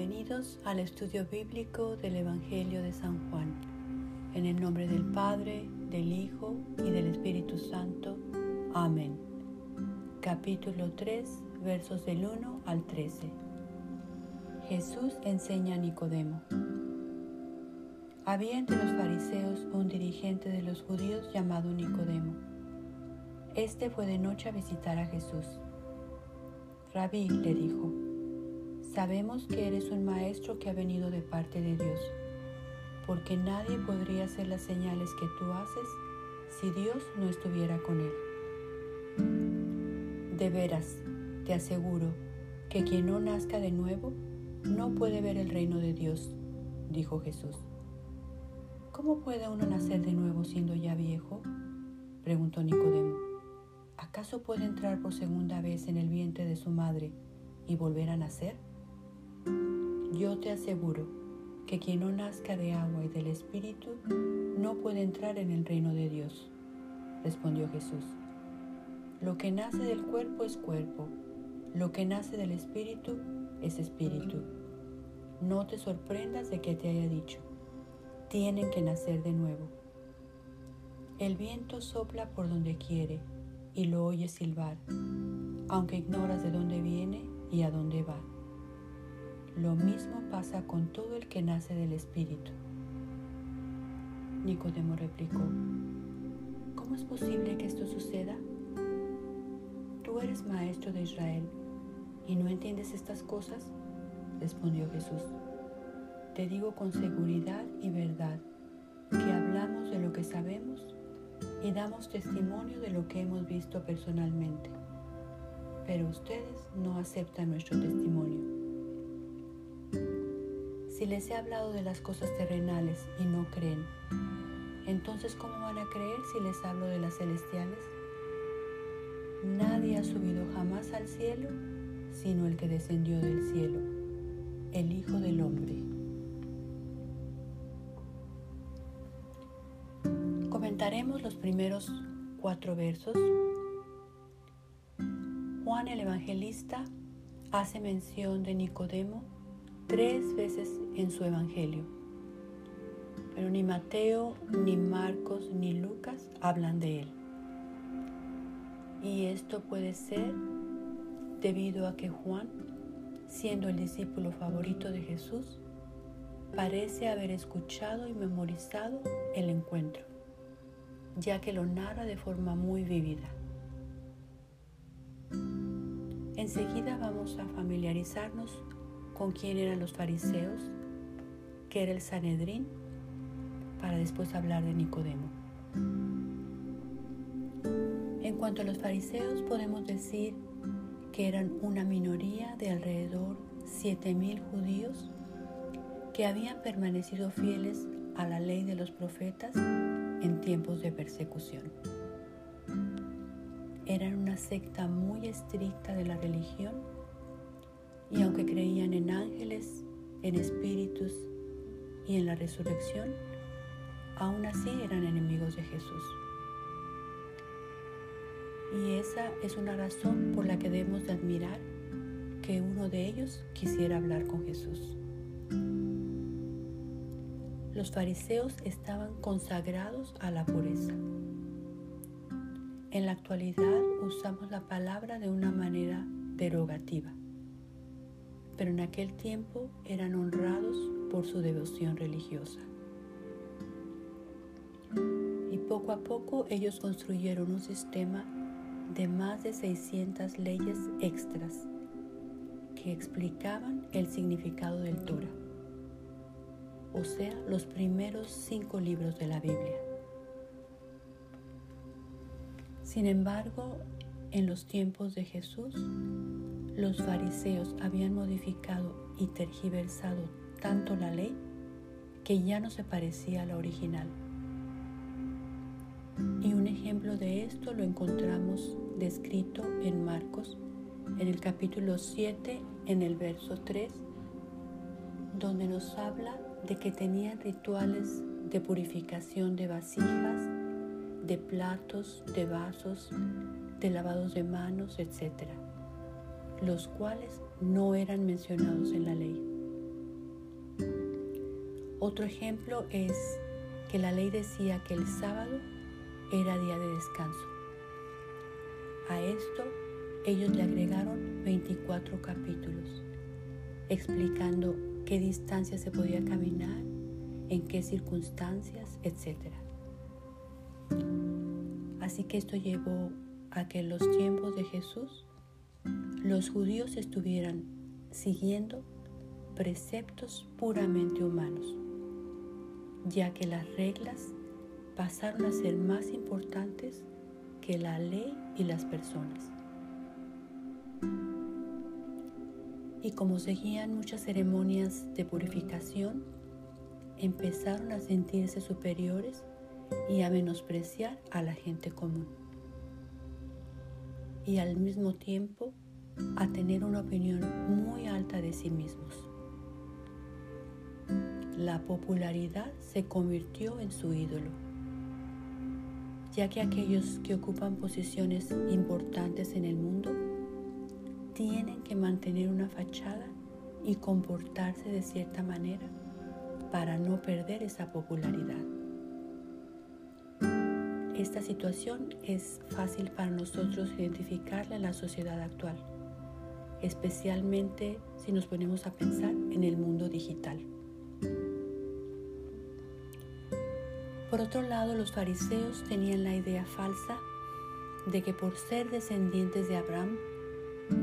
Bienvenidos al estudio bíblico del Evangelio de San Juan. En el nombre del Padre, del Hijo y del Espíritu Santo. Amén. Capítulo 3, versos del 1 al 13. Jesús enseña a Nicodemo. Había entre los fariseos un dirigente de los judíos llamado Nicodemo. Este fue de noche a visitar a Jesús. Rabí le dijo, Sabemos que eres un maestro que ha venido de parte de Dios, porque nadie podría hacer las señales que tú haces si Dios no estuviera con él. De veras, te aseguro que quien no nazca de nuevo no puede ver el reino de Dios, dijo Jesús. ¿Cómo puede uno nacer de nuevo siendo ya viejo? preguntó Nicodemo. ¿Acaso puede entrar por segunda vez en el vientre de su madre y volver a nacer? Yo te aseguro que quien no nazca de agua y del Espíritu no puede entrar en el reino de Dios, respondió Jesús. Lo que nace del cuerpo es cuerpo, lo que nace del Espíritu es Espíritu. No te sorprendas de que te haya dicho, tienen que nacer de nuevo. El viento sopla por donde quiere y lo oyes silbar, aunque ignoras de dónde viene y a dónde va. Lo mismo pasa con todo el que nace del Espíritu. Nicodemo replicó, ¿cómo es posible que esto suceda? Tú eres maestro de Israel y no entiendes estas cosas, respondió Jesús. Te digo con seguridad y verdad que hablamos de lo que sabemos y damos testimonio de lo que hemos visto personalmente, pero ustedes no aceptan nuestro testimonio. Si les he hablado de las cosas terrenales y no creen, entonces ¿cómo van a creer si les hablo de las celestiales? Nadie ha subido jamás al cielo sino el que descendió del cielo, el Hijo del Hombre. Comentaremos los primeros cuatro versos. Juan el Evangelista hace mención de Nicodemo tres veces en su Evangelio. Pero ni Mateo, ni Marcos, ni Lucas hablan de él. Y esto puede ser debido a que Juan, siendo el discípulo favorito de Jesús, parece haber escuchado y memorizado el encuentro, ya que lo narra de forma muy vívida. Enseguida vamos a familiarizarnos con quién eran los fariseos, qué era el Sanedrín, para después hablar de Nicodemo. En cuanto a los fariseos, podemos decir que eran una minoría de alrededor 7.000 judíos que habían permanecido fieles a la ley de los profetas en tiempos de persecución. Eran una secta muy estricta de la religión y aunque creían en ángeles, en espíritus y en la resurrección, aún así eran enemigos de Jesús. Y esa es una razón por la que debemos de admirar que uno de ellos quisiera hablar con Jesús. Los fariseos estaban consagrados a la pureza. En la actualidad usamos la palabra de una manera derogativa pero en aquel tiempo eran honrados por su devoción religiosa. Y poco a poco ellos construyeron un sistema de más de 600 leyes extras que explicaban el significado del Torah, o sea, los primeros cinco libros de la Biblia. Sin embargo, en los tiempos de Jesús, los fariseos habían modificado y tergiversado tanto la ley que ya no se parecía a la original. Y un ejemplo de esto lo encontramos descrito en Marcos, en el capítulo 7, en el verso 3, donde nos habla de que tenían rituales de purificación de vasijas, de platos, de vasos, de lavados de manos, etc., los cuales no eran mencionados en la ley. Otro ejemplo es que la ley decía que el sábado era día de descanso. A esto ellos le agregaron 24 capítulos, explicando qué distancia se podía caminar, en qué circunstancias, etc. Así que esto llevó a que en los tiempos de Jesús los judíos estuvieran siguiendo preceptos puramente humanos, ya que las reglas pasaron a ser más importantes que la ley y las personas. Y como seguían muchas ceremonias de purificación, empezaron a sentirse superiores y a menospreciar a la gente común. Y al mismo tiempo a tener una opinión muy alta de sí mismos. La popularidad se convirtió en su ídolo, ya que aquellos que ocupan posiciones importantes en el mundo tienen que mantener una fachada y comportarse de cierta manera para no perder esa popularidad. Esta situación es fácil para nosotros identificarla en la sociedad actual, especialmente si nos ponemos a pensar en el mundo digital. Por otro lado, los fariseos tenían la idea falsa de que por ser descendientes de Abraham,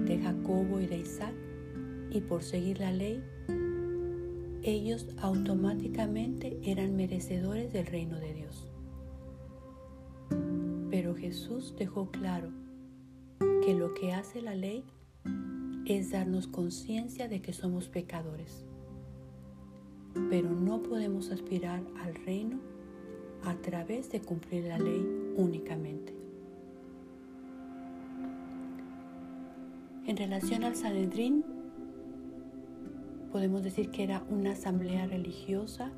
de Jacobo y de Isaac, y por seguir la ley, ellos automáticamente eran merecedores del reino de Dios. Jesús dejó claro que lo que hace la ley es darnos conciencia de que somos pecadores. Pero no podemos aspirar al reino a través de cumplir la ley únicamente. En relación al Sanedrín, podemos decir que era una asamblea religiosa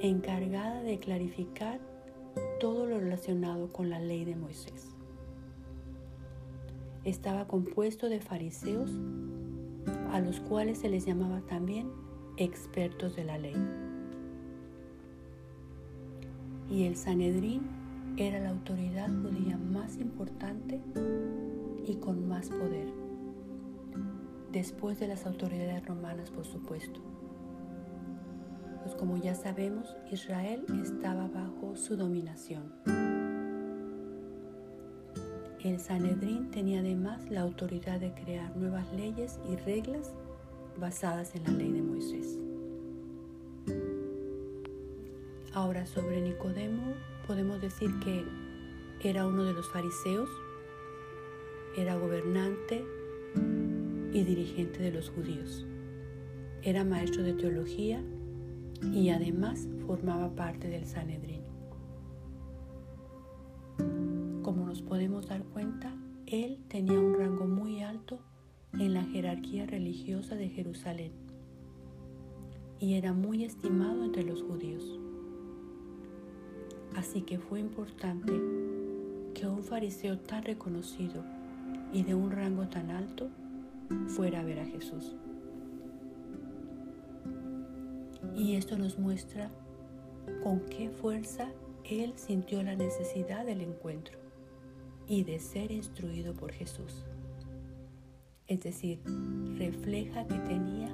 encargada de clarificar todo lo relacionado con la ley de Moisés. Estaba compuesto de fariseos, a los cuales se les llamaba también expertos de la ley. Y el Sanedrín era la autoridad judía más importante y con más poder después de las autoridades romanas, por supuesto. Pues como ya sabemos, Israel estaba bajo su dominación. El Sanedrín tenía además la autoridad de crear nuevas leyes y reglas basadas en la ley de Moisés. Ahora sobre Nicodemo podemos decir que era uno de los fariseos, era gobernante, y dirigente de los judíos. Era maestro de teología y además formaba parte del Sanedrín. Como nos podemos dar cuenta, él tenía un rango muy alto en la jerarquía religiosa de Jerusalén y era muy estimado entre los judíos. Así que fue importante que un fariseo tan reconocido y de un rango tan alto fuera a ver a Jesús. Y esto nos muestra con qué fuerza Él sintió la necesidad del encuentro y de ser instruido por Jesús. Es decir, refleja que tenía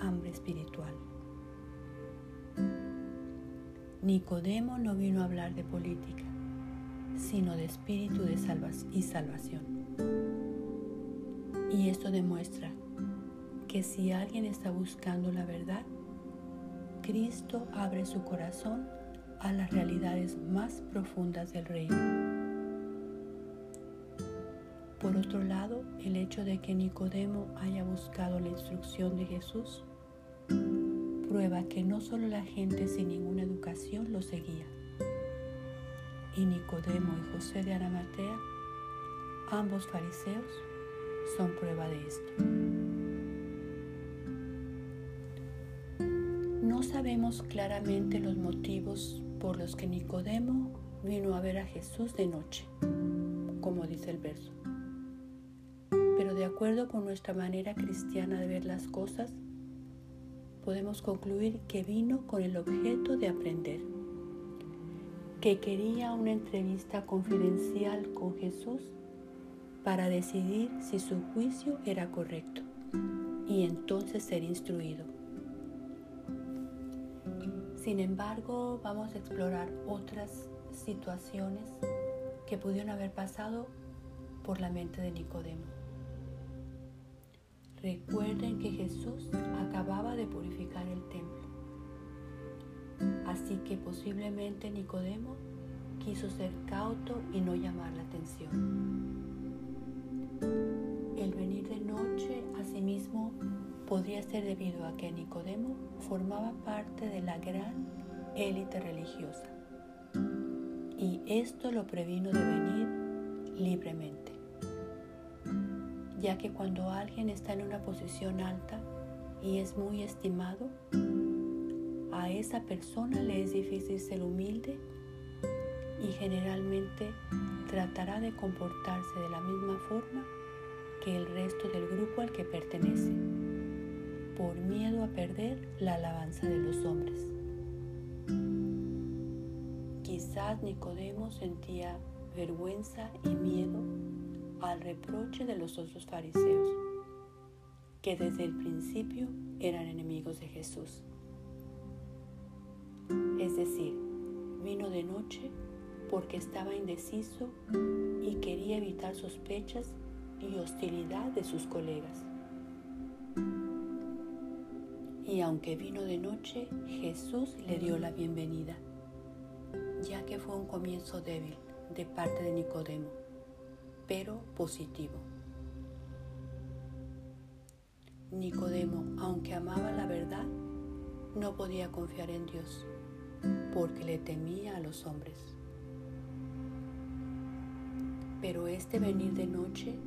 hambre espiritual. Nicodemo no vino a hablar de política, sino de espíritu de y salvación. Y esto demuestra que si alguien está buscando la verdad, Cristo abre su corazón a las realidades más profundas del reino. Por otro lado, el hecho de que Nicodemo haya buscado la instrucción de Jesús prueba que no solo la gente sin ninguna educación lo seguía. Y Nicodemo y José de Arimatea, ambos fariseos, son prueba de esto. Sabemos claramente los motivos por los que Nicodemo vino a ver a Jesús de noche, como dice el verso. Pero de acuerdo con nuestra manera cristiana de ver las cosas, podemos concluir que vino con el objeto de aprender, que quería una entrevista confidencial con Jesús para decidir si su juicio era correcto y entonces ser instruido. Sin embargo, vamos a explorar otras situaciones que pudieron haber pasado por la mente de Nicodemo. Recuerden que Jesús acababa de purificar el templo, así que posiblemente Nicodemo quiso ser cauto y no llamar la atención. El venir de noche asimismo podría ser debido a que Nicodemo formaba parte de la gran élite religiosa. Y esto lo previno de venir libremente, ya que cuando alguien está en una posición alta y es muy estimado, a esa persona le es difícil ser humilde y generalmente tratará de comportarse de la misma forma que el resto del grupo al que pertenece, por miedo a perder la alabanza de los hombres. Quizás Nicodemo sentía vergüenza y miedo al reproche de los otros fariseos, que desde el principio eran enemigos de Jesús. Es decir, vino de noche porque estaba indeciso y quería evitar sospechas y hostilidad de sus colegas. Y aunque vino de noche, Jesús le dio la bienvenida, ya que fue un comienzo débil de parte de Nicodemo, pero positivo. Nicodemo, aunque amaba la verdad, no podía confiar en Dios, porque le temía a los hombres. Pero este venir de noche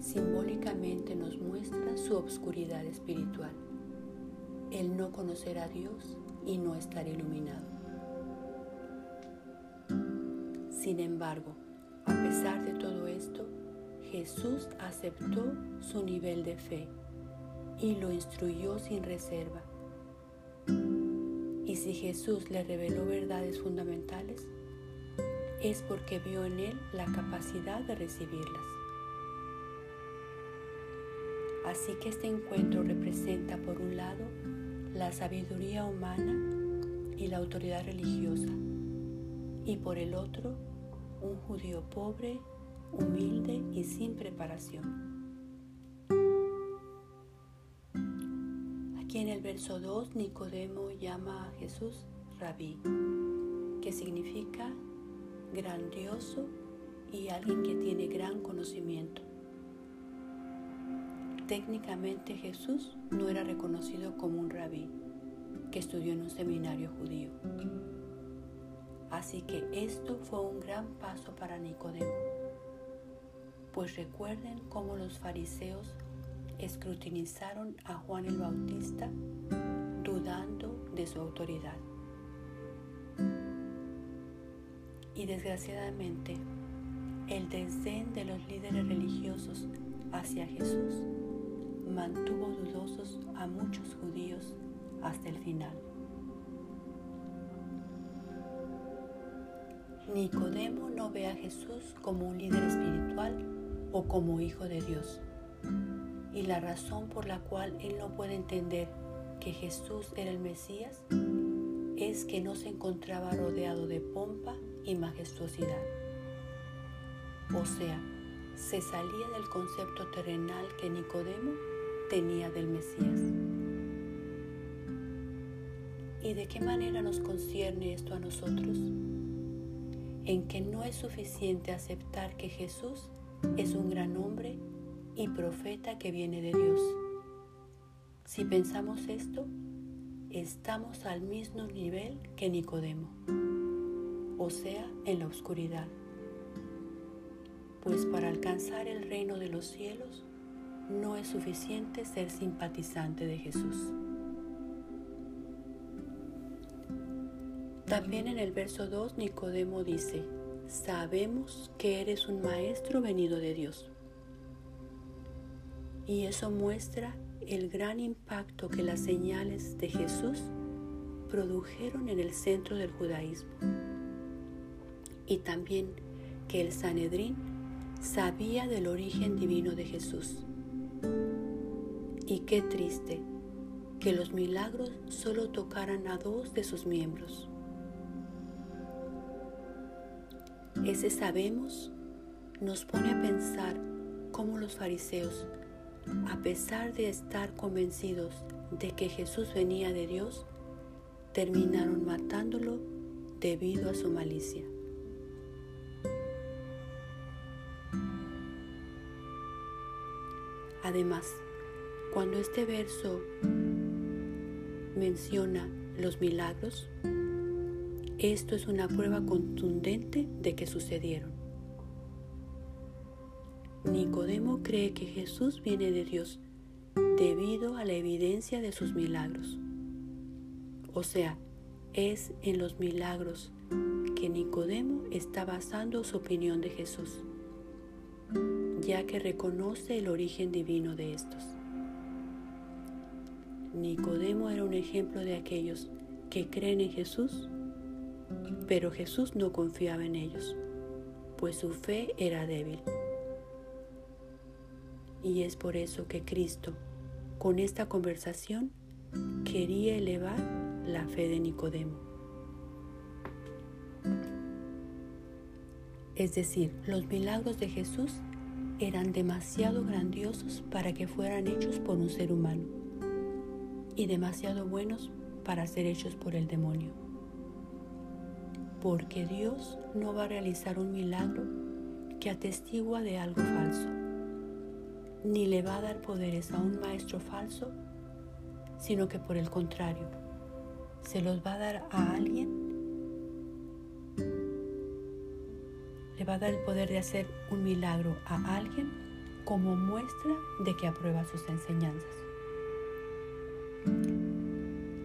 simbólicamente nos muestra su obscuridad espiritual, el no conocer a Dios y no estar iluminado. Sin embargo, a pesar de todo esto, Jesús aceptó su nivel de fe y lo instruyó sin reserva. Y si Jesús le reveló verdades fundamentales, es porque vio en él la capacidad de recibirlas. Así que este encuentro representa por un lado la sabiduría humana y la autoridad religiosa y por el otro un judío pobre, humilde y sin preparación. Aquí en el verso 2 Nicodemo llama a Jesús rabí, que significa grandioso y alguien que tiene gran conocimiento. Técnicamente Jesús no era reconocido como un rabí que estudió en un seminario judío. Así que esto fue un gran paso para Nicodemo. Pues recuerden cómo los fariseos escrutinizaron a Juan el Bautista dudando de su autoridad. Y desgraciadamente, el desdén de los líderes religiosos hacia Jesús mantuvo dudosos a muchos judíos hasta el final. Nicodemo no ve a Jesús como un líder espiritual o como hijo de Dios. Y la razón por la cual él no puede entender que Jesús era el Mesías es que no se encontraba rodeado de pompa y majestuosidad. O sea, se salía del concepto terrenal que Nicodemo tenía del Mesías. ¿Y de qué manera nos concierne esto a nosotros? En que no es suficiente aceptar que Jesús es un gran hombre y profeta que viene de Dios. Si pensamos esto, estamos al mismo nivel que Nicodemo, o sea, en la oscuridad. Pues para alcanzar el reino de los cielos no es suficiente ser simpatizante de Jesús. También en el verso 2 Nicodemo dice, sabemos que eres un maestro venido de Dios. Y eso muestra el gran impacto que las señales de Jesús produjeron en el centro del judaísmo y también que el Sanedrín sabía del origen divino de Jesús. Y qué triste que los milagros solo tocaran a dos de sus miembros. Ese sabemos nos pone a pensar cómo los fariseos, a pesar de estar convencidos de que Jesús venía de Dios, terminaron matándolo debido a su malicia. Además, cuando este verso menciona los milagros, esto es una prueba contundente de que sucedieron. Nicodemo cree que Jesús viene de Dios debido a la evidencia de sus milagros. O sea, es en los milagros que Nicodemo está basando su opinión de Jesús, ya que reconoce el origen divino de estos. Nicodemo era un ejemplo de aquellos que creen en Jesús, pero Jesús no confiaba en ellos, pues su fe era débil. Y es por eso que Cristo, con esta conversación, quería elevar la fe de Nicodemo. Es decir, los milagros de Jesús eran demasiado grandiosos para que fueran hechos por un ser humano y demasiado buenos para ser hechos por el demonio. Porque Dios no va a realizar un milagro que atestigua de algo falso, ni le va a dar poderes a un maestro falso, sino que por el contrario, se los va a dar a alguien, le va a dar el poder de hacer un milagro a alguien como muestra de que aprueba sus enseñanzas.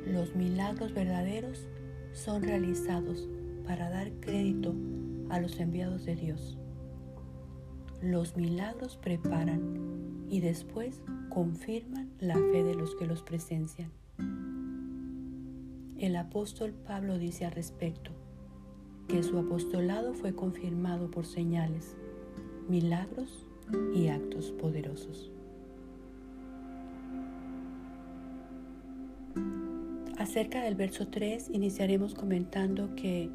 Los milagros verdaderos son realizados para dar crédito a los enviados de Dios. Los milagros preparan y después confirman la fe de los que los presencian. El apóstol Pablo dice al respecto que su apostolado fue confirmado por señales, milagros y actos poderosos. Acerca del verso 3 iniciaremos comentando que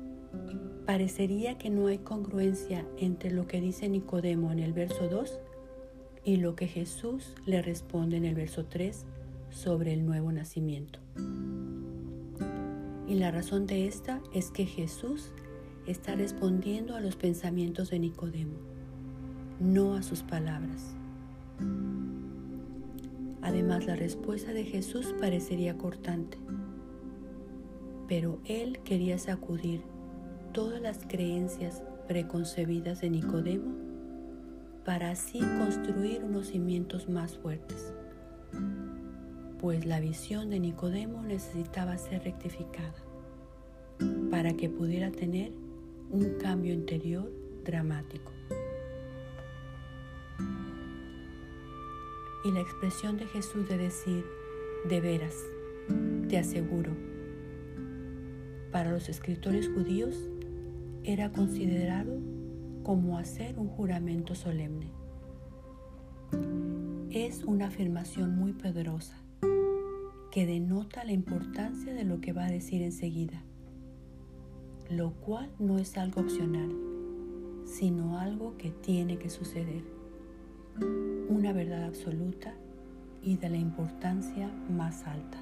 parecería que no hay congruencia entre lo que dice Nicodemo en el verso 2 y lo que Jesús le responde en el verso 3 sobre el nuevo nacimiento. Y la razón de esta es que Jesús está respondiendo a los pensamientos de Nicodemo, no a sus palabras. Además, la respuesta de Jesús parecería cortante, pero él quería sacudir todas las creencias preconcebidas de Nicodemo para así construir unos cimientos más fuertes pues la visión de Nicodemo necesitaba ser rectificada para que pudiera tener un cambio interior dramático. Y la expresión de Jesús de decir, de veras, te aseguro, para los escritores judíos era considerado como hacer un juramento solemne. Es una afirmación muy poderosa que denota la importancia de lo que va a decir enseguida, lo cual no es algo opcional, sino algo que tiene que suceder, una verdad absoluta y de la importancia más alta.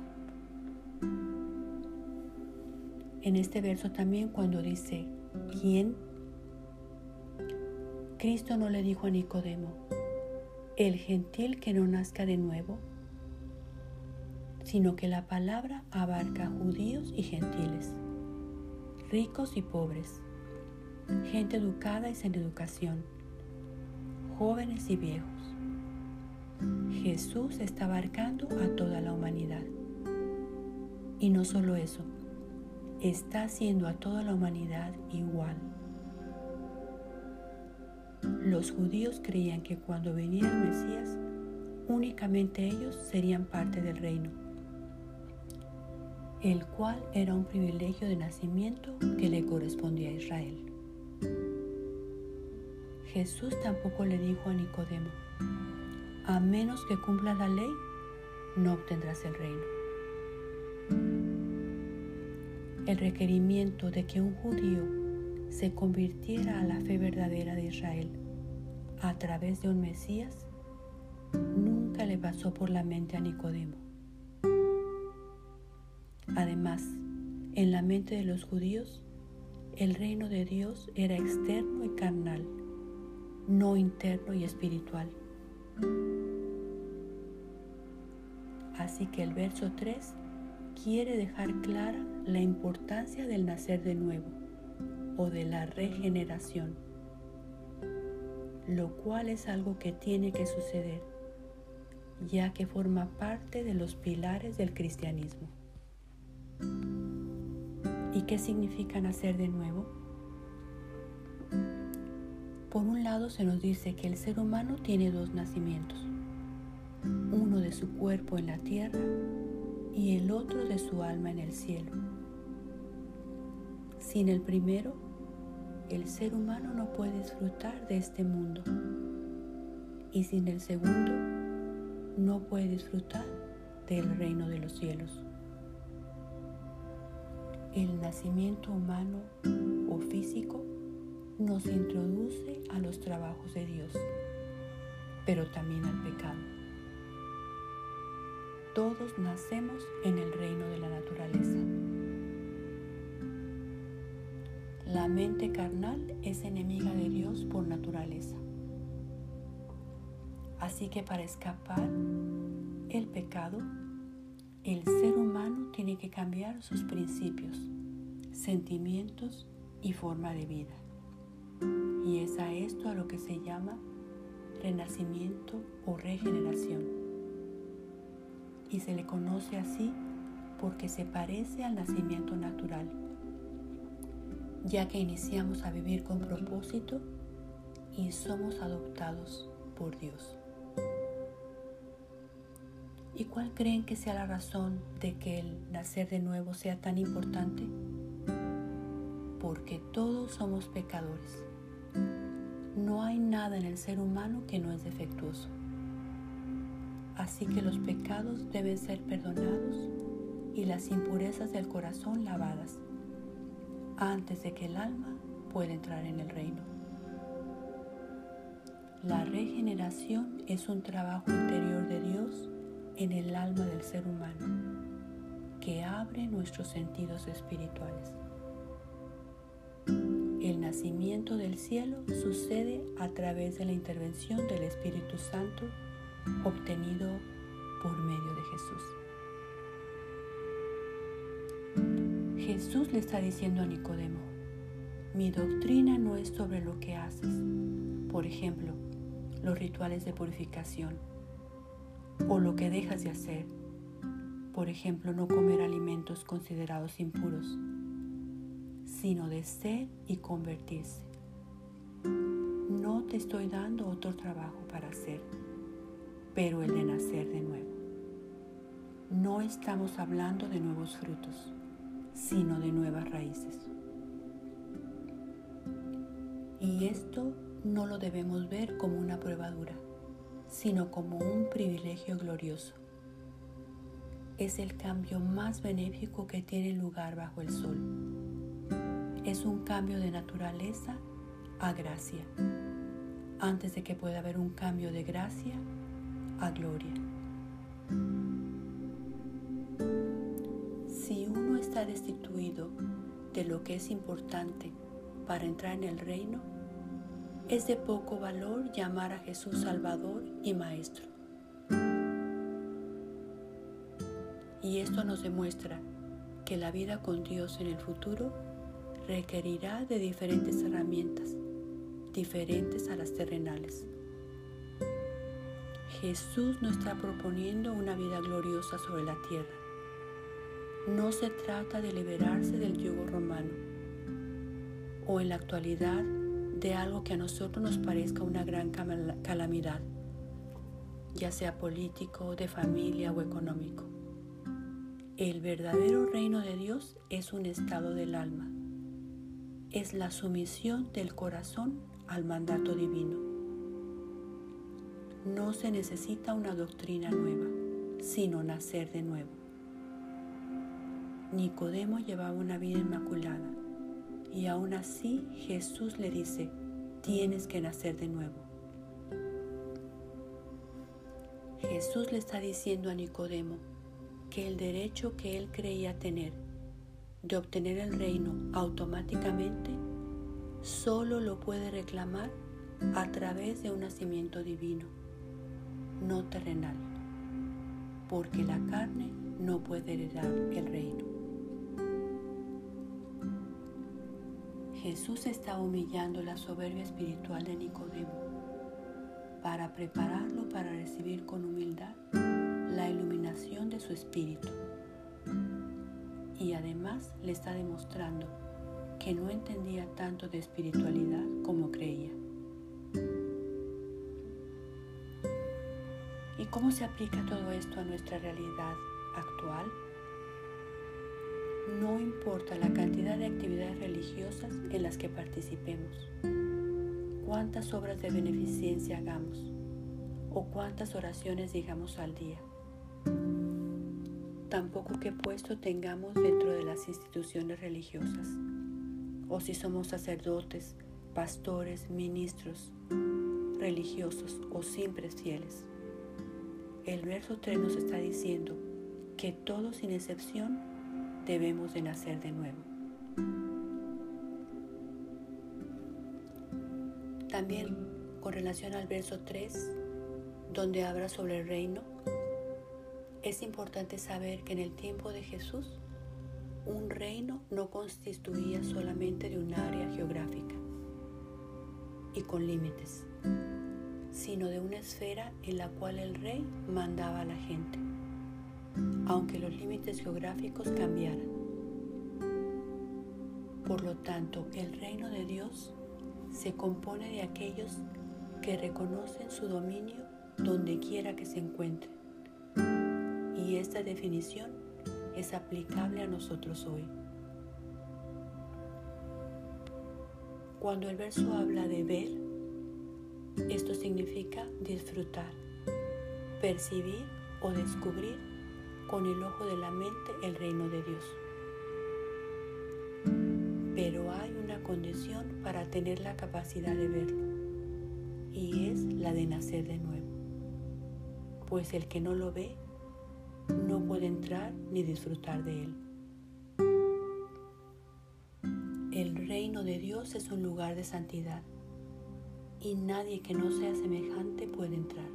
En este verso también cuando dice, ¿quién? Cristo no le dijo a Nicodemo, el gentil que no nazca de nuevo, sino que la palabra abarca judíos y gentiles, ricos y pobres, gente educada y sin educación, jóvenes y viejos. Jesús está abarcando a toda la humanidad. Y no solo eso, está haciendo a toda la humanidad igual. Los judíos creían que cuando venía el Mesías, únicamente ellos serían parte del reino, el cual era un privilegio de nacimiento que le correspondía a Israel. Jesús tampoco le dijo a Nicodemo, a menos que cumpla la ley, no obtendrás el reino. El requerimiento de que un judío se convirtiera a la fe verdadera de Israel a través de un Mesías nunca le pasó por la mente a Nicodemo. Además, en la mente de los judíos, el reino de Dios era externo y carnal, no interno y espiritual. Así que el verso 3 quiere dejar clara la importancia del nacer de nuevo o de la regeneración, lo cual es algo que tiene que suceder, ya que forma parte de los pilares del cristianismo. ¿Y qué significa nacer de nuevo? Por un lado se nos dice que el ser humano tiene dos nacimientos, uno de su cuerpo en la tierra y el otro de su alma en el cielo. Sin el primero, el ser humano no puede disfrutar de este mundo y sin el segundo, no puede disfrutar del reino de los cielos. El nacimiento humano o físico nos introduce a los trabajos de Dios, pero también al pecado. Todos nacemos en el reino de la naturaleza. La mente carnal es enemiga de Dios por naturaleza. Así que para escapar el pecado, el ser humano tiene que cambiar sus principios, sentimientos y forma de vida. Y es a esto a lo que se llama renacimiento o regeneración y se le conoce así porque se parece al nacimiento natural, ya que iniciamos a vivir con propósito y somos adoptados por Dios. ¿Y cuál creen que sea la razón de que el nacer de nuevo sea tan importante? Porque todos somos pecadores. No hay nada en el ser humano que no es defectuoso. Así que los pecados deben ser perdonados y las impurezas del corazón lavadas antes de que el alma pueda entrar en el reino. La regeneración es un trabajo interior de Dios en el alma del ser humano que abre nuestros sentidos espirituales. El nacimiento del cielo sucede a través de la intervención del Espíritu Santo obtenido por medio de Jesús. Jesús le está diciendo a Nicodemo, mi doctrina no es sobre lo que haces, por ejemplo, los rituales de purificación, o lo que dejas de hacer, por ejemplo, no comer alimentos considerados impuros, sino de ser y convertirse. No te estoy dando otro trabajo para hacer pero el de nacer de nuevo. No estamos hablando de nuevos frutos, sino de nuevas raíces. Y esto no lo debemos ver como una prueba dura, sino como un privilegio glorioso. Es el cambio más benéfico que tiene lugar bajo el sol. Es un cambio de naturaleza a gracia, antes de que pueda haber un cambio de gracia a gloria. Si uno está destituido de lo que es importante para entrar en el reino, es de poco valor llamar a Jesús Salvador y Maestro. Y esto nos demuestra que la vida con Dios en el futuro requerirá de diferentes herramientas, diferentes a las terrenales. Jesús no está proponiendo una vida gloriosa sobre la tierra. No se trata de liberarse del yugo romano o en la actualidad de algo que a nosotros nos parezca una gran calamidad. ya sea político, de familia o económico. El verdadero reino de Dios es un estado del alma. Es la sumisión del corazón al mandato divino. No se necesita una doctrina nueva, sino nacer de nuevo. Nicodemo llevaba una vida inmaculada y aún así Jesús le dice, tienes que nacer de nuevo. Jesús le está diciendo a Nicodemo que el derecho que él creía tener de obtener el reino automáticamente solo lo puede reclamar a través de un nacimiento divino, no terrenal, porque la carne no puede heredar el reino. Jesús está humillando la soberbia espiritual de Nicodemo para prepararlo para recibir con humildad la iluminación de su espíritu. Y además le está demostrando que no entendía tanto de espiritualidad como creía. Cómo se aplica todo esto a nuestra realidad actual? No importa la cantidad de actividades religiosas en las que participemos, cuántas obras de beneficencia hagamos o cuántas oraciones digamos al día. Tampoco qué puesto tengamos dentro de las instituciones religiosas, o si somos sacerdotes, pastores, ministros, religiosos o simples fieles. El verso 3 nos está diciendo que todos sin excepción debemos de nacer de nuevo. También con relación al verso 3, donde habla sobre el reino, es importante saber que en el tiempo de Jesús, un reino no constituía solamente de un área geográfica y con límites, sino de una esfera en la cual el rey mandaba a la gente, aunque los límites geográficos cambiaran. Por lo tanto, el reino de Dios se compone de aquellos que reconocen su dominio donde quiera que se encuentren. Y esta definición es aplicable a nosotros hoy. Cuando el verso habla de ver, esto significa disfrutar, percibir o descubrir con el ojo de la mente el reino de Dios. Pero hay una condición para tener la capacidad de verlo, y es la de nacer de nuevo. Pues el que no lo ve, no puede entrar ni disfrutar de él. El reino de Dios es un lugar de santidad y nadie que no sea semejante puede entrar.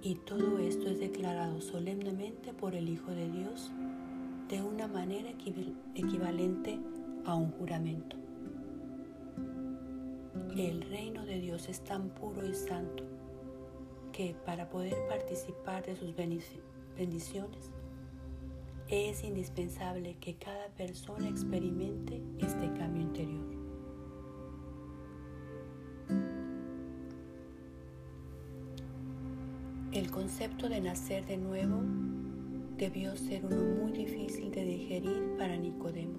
Y todo esto es declarado solemnemente por el Hijo de Dios de una manera equivalente a un juramento. El reino de Dios es tan puro y santo que para poder participar de sus bendiciones es indispensable que cada persona experimente este cambio interior. El concepto de nacer de nuevo debió ser uno muy difícil de digerir para Nicodemo,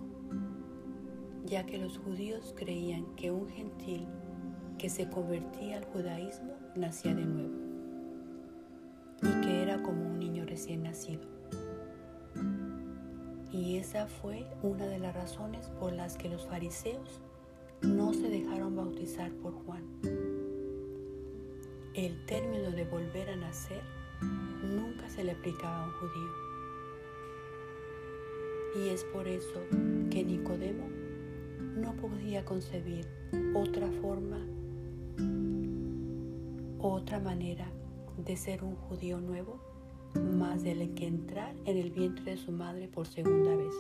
ya que los judíos creían que un gentil que se convertía al judaísmo nacía de nuevo y que era como un niño recién nacido. Y esa fue una de las razones por las que los fariseos no se dejaron bautizar por Juan. El término de volver a nacer nunca se le aplicaba a un judío. Y es por eso que Nicodemo no podía concebir otra forma, otra manera de ser un judío nuevo más del que entrar en el vientre de su madre por segunda vez.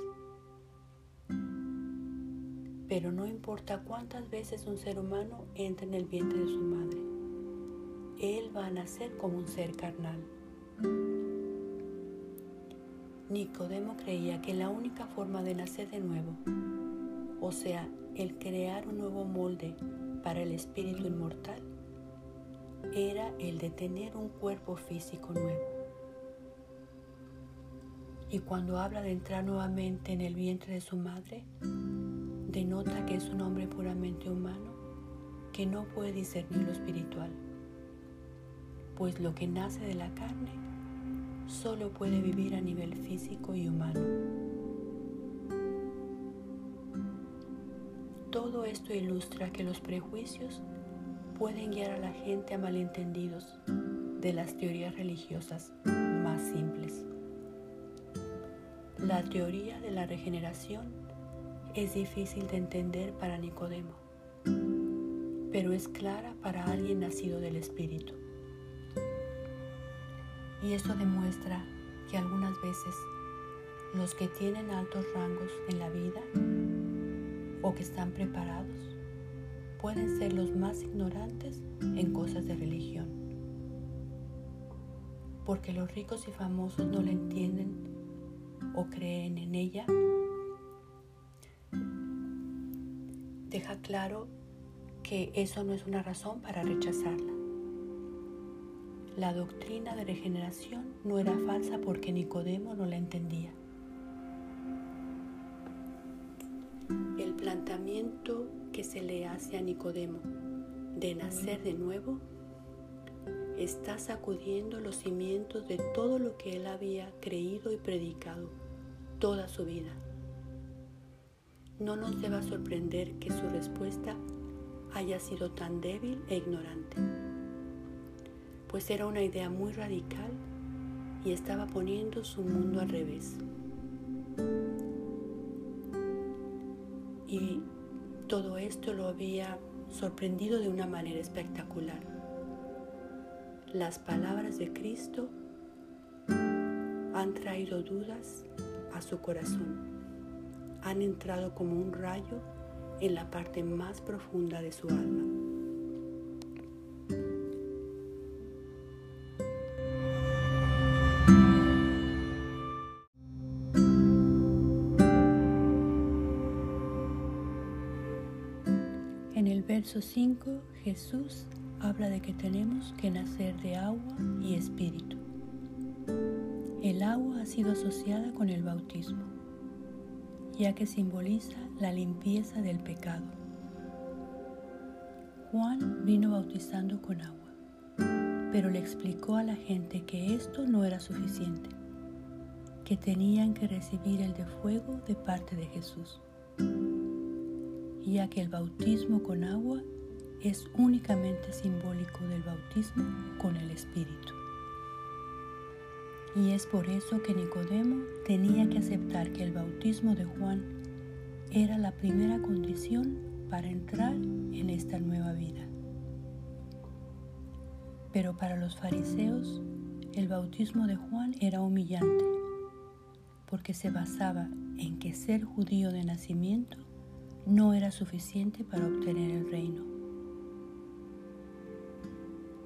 Pero no importa cuántas veces un ser humano entra en el vientre de su madre, él va a nacer como un ser carnal. Nicodemo creía que la única forma de nacer de nuevo, o sea, el crear un nuevo molde para el espíritu inmortal, era el de tener un cuerpo físico nuevo. Y cuando habla de entrar nuevamente en el vientre de su madre, denota que es un hombre puramente humano que no puede discernir lo espiritual, pues lo que nace de la carne solo puede vivir a nivel físico y humano. Todo esto ilustra que los prejuicios pueden guiar a la gente a malentendidos de las teorías religiosas más simples. La teoría de la regeneración es difícil de entender para Nicodemo, pero es clara para alguien nacido del Espíritu. Y esto demuestra que algunas veces los que tienen altos rangos en la vida o que están preparados pueden ser los más ignorantes en cosas de religión. Porque los ricos y famosos no la entienden o creen en ella, deja claro que eso no es una razón para rechazarla. La doctrina de regeneración no era falsa porque Nicodemo no la entendía. El planteamiento que se le hace a Nicodemo de nacer de nuevo está sacudiendo los cimientos de todo lo que él había creído y predicado toda su vida. No nos deba sorprender que su respuesta haya sido tan débil e ignorante, pues era una idea muy radical y estaba poniendo su mundo al revés. y todo esto lo había sorprendido de una manera espectacular. Las palabras de Cristo han traído dudas a su corazón, han entrado como un rayo en la parte más profunda de su alma. Verso 5 Jesús habla de que tenemos que nacer de agua y espíritu. El agua ha sido asociada con el bautismo, ya que simboliza la limpieza del pecado. Juan vino bautizando con agua, pero le explicó a la gente que esto no era suficiente, que tenían que recibir el de fuego de parte de Jesús ya que el bautismo con agua es únicamente simbólico del bautismo con el Espíritu. Y es por eso que Nicodemo tenía que aceptar que el bautismo de Juan era la primera condición para entrar en esta nueva vida. Pero para los fariseos, el bautismo de Juan era humillante, porque se basaba en que ser judío de nacimiento no era suficiente para obtener el reino.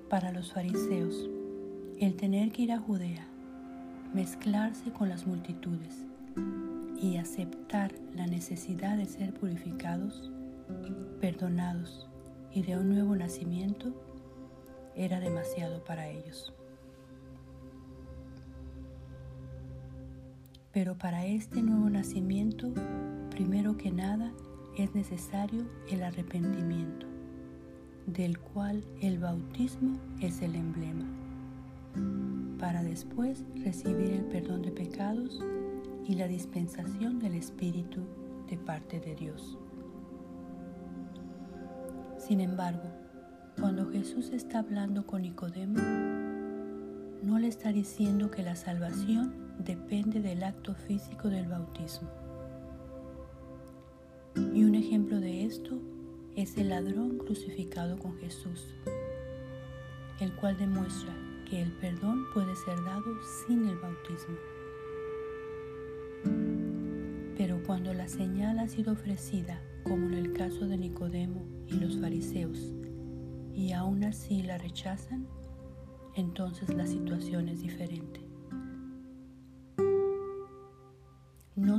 Para los fariseos, el tener que ir a Judea, mezclarse con las multitudes y aceptar la necesidad de ser purificados, perdonados y de un nuevo nacimiento era demasiado para ellos. Pero para este nuevo nacimiento, primero que nada, es necesario el arrepentimiento, del cual el bautismo es el emblema, para después recibir el perdón de pecados y la dispensación del Espíritu de parte de Dios. Sin embargo, cuando Jesús está hablando con Nicodemo, no le está diciendo que la salvación depende del acto físico del bautismo y un ejemplo de esto es el ladrón crucificado con Jesús, el cual demuestra que el perdón puede ser dado sin el bautismo. Pero cuando la señal ha sido ofrecida, como en el caso de Nicodemo y los fariseos, y aún así la rechazan, entonces la situación es diferente.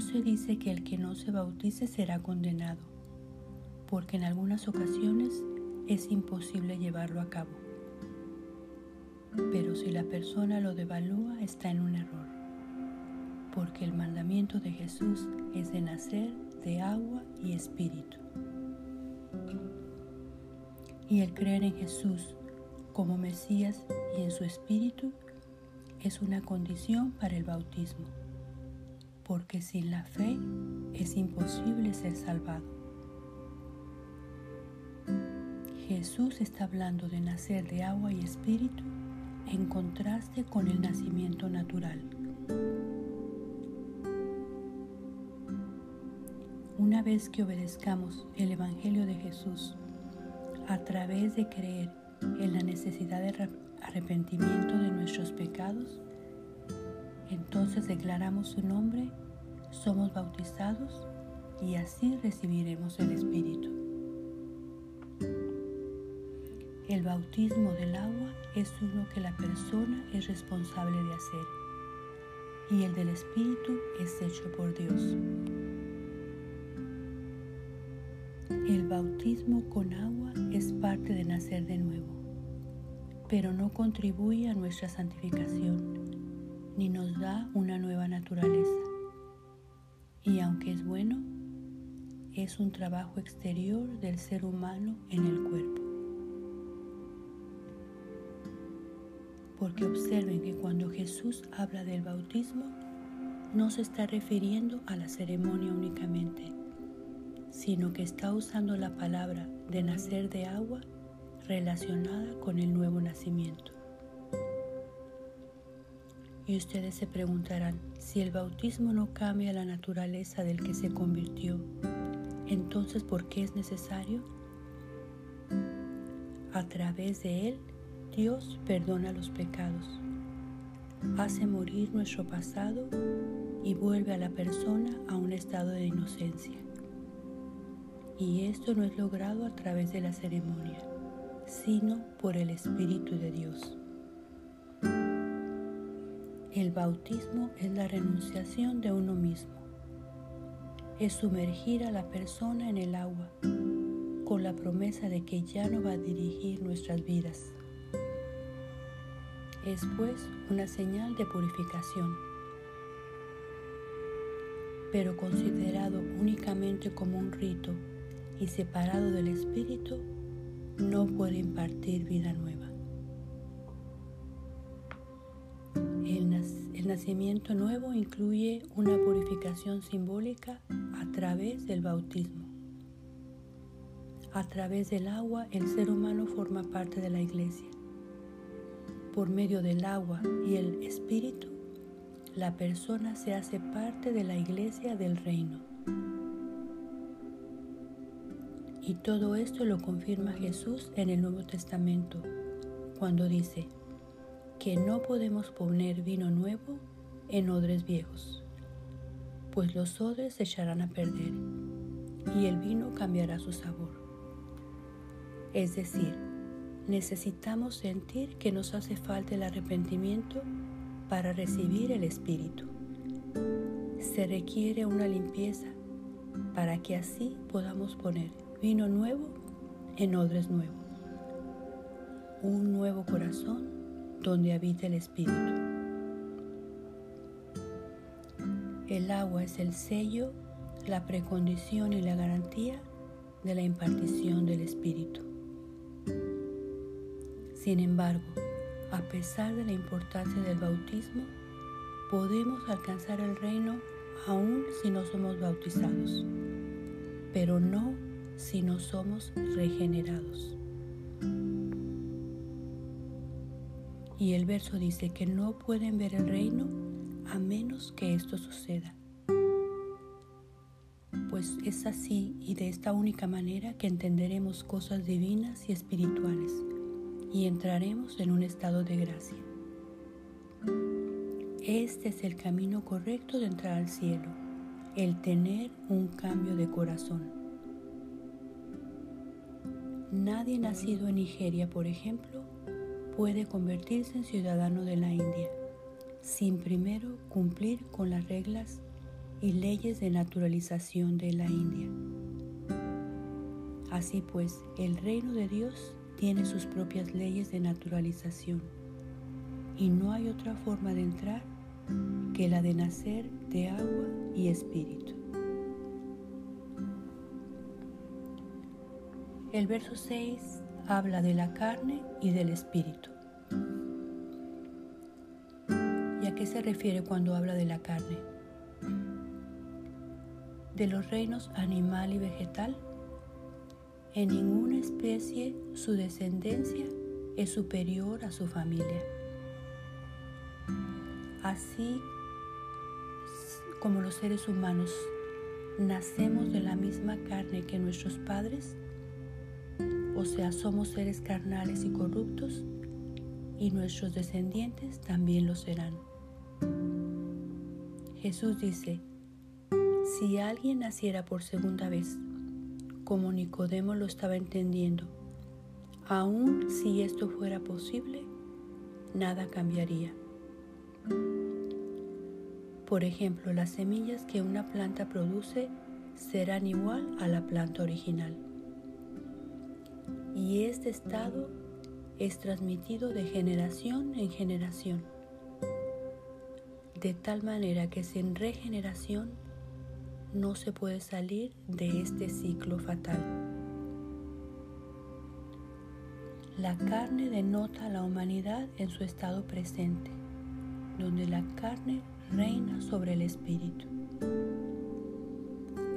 No se dice que el que no se bautice será condenado, porque en algunas ocasiones es imposible llevarlo a cabo. Pero si la persona lo devalúa, está en un error, porque el mandamiento de Jesús es de nacer de agua y espíritu. Y el creer en Jesús como Mesías y en su espíritu es una condición para el bautismo, porque sin la fe es imposible ser salvado. Jesús está hablando de nacer de agua y espíritu en contraste con el nacimiento natural. Una vez que obedezcamos el Evangelio de Jesús a través de creer en la necesidad de arrepentimiento de nuestros pecados, entonces declaramos su nombre, somos bautizados y así recibiremos el Espíritu. El bautismo del agua es uno que la persona es responsable de hacer y el del Espíritu es hecho por Dios. El bautismo con agua es parte de nacer de nuevo, pero no contribuye a nuestra santificación ni nos da una nueva naturaleza. Y aunque es bueno, es un trabajo exterior del ser humano en el cuerpo. Porque observen que cuando Jesús habla del bautismo, no se está refiriendo a la ceremonia únicamente, sino que está usando la palabra de nacer de agua relacionada con el nuevo nacimiento. Y ustedes se preguntarán, si el bautismo no cambia la naturaleza del que se convirtió, entonces ¿por qué es necesario? A través de él, Dios perdona los pecados, hace morir nuestro pasado y vuelve a la persona a un estado de inocencia y esto no es logrado a través de la ceremonia, sino por el Espíritu de Dios. El bautismo es la renunciación de uno mismo, es sumergir a la persona en el agua con la promesa de que ya no va a dirigir nuestras vidas. Es pues una señal de purificación, pero considerado únicamente como un rito y separado del Espíritu, no puede impartir vida nueva. Nacimiento nuevo incluye una purificación simbólica a través del bautismo. A través del agua el ser humano forma parte de la iglesia. Por medio del agua y el espíritu, la persona se hace parte de la iglesia del reino. Y todo esto lo confirma Jesús en el Nuevo Testamento, cuando dice que no podemos poner vino nuevo en odres viejos, pues los odres se echarán a perder y el vino cambiará su sabor. Es decir, necesitamos sentir que nos hace falta el arrepentimiento para recibir el Espíritu. Se requiere una limpieza para que así podamos poner vino nuevo en odres nuevos, un nuevo corazón donde habita el Espíritu. El agua es el sello, la precondición y la garantía de la impartición del Espíritu. Sin embargo, a pesar de la importancia del bautismo, podemos alcanzar el reino aún si no somos bautizados, pero no si no somos regenerados. Y el verso dice que no pueden ver el reino a menos que esto suceda. Pues es así y de esta única manera que entenderemos cosas divinas y espirituales y entraremos en un estado de gracia. Este es el camino correcto de entrar al cielo, el tener un cambio de corazón. Nadie nacido en Nigeria, por ejemplo, puede convertirse en ciudadano de la India sin primero cumplir con las reglas y leyes de naturalización de la India. Así pues, el reino de Dios tiene sus propias leyes de naturalización y no hay otra forma de entrar que la de nacer de agua y espíritu. El verso 6 habla de la carne y del espíritu. ¿Y a qué se refiere cuando habla de la carne? De los reinos animal y vegetal. En ninguna especie su descendencia es superior a su familia. Así como los seres humanos nacemos de la misma carne que nuestros padres, o sea, somos seres carnales y corruptos, y nuestros descendientes también lo serán. Jesús dice, si alguien naciera por segunda vez, como Nicodemo lo estaba entendiendo, aun si esto fuera posible, nada cambiaría. Por ejemplo, las semillas que una planta produce serán igual a la planta original. Y este estado es transmitido de generación en generación, de tal manera que sin regeneración no se puede salir de este ciclo fatal. La carne denota a la humanidad en su estado presente donde la carne reina sobre el espíritu.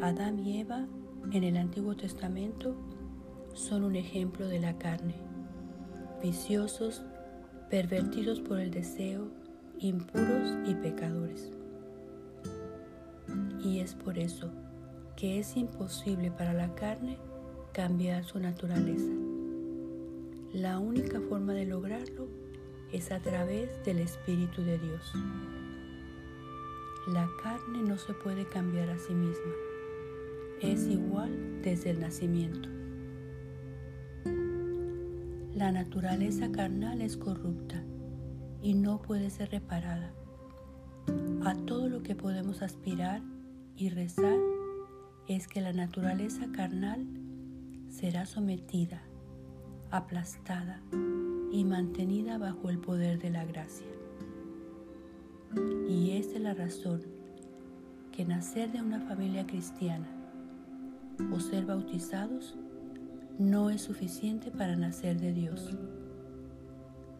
Adán y Eva en el Antiguo Testamento son un ejemplo de la carne, viciosos, pervertidos por el deseo, impuros y pecadores. Y es por eso que es imposible para la carne cambiar su naturaleza. La única forma de lograrlo es a través del Espíritu de Dios. La carne no se puede cambiar a sí misma. Es igual desde el nacimiento. La naturaleza carnal es corrupta y no puede ser reparada. A todo lo que podemos aspirar y rezar es que la naturaleza carnal será sometida, aplastada y mantenida bajo el poder de la gracia. Y esta es la razón que nacer de una familia cristiana o ser bautizados no es suficiente para nacer de Dios.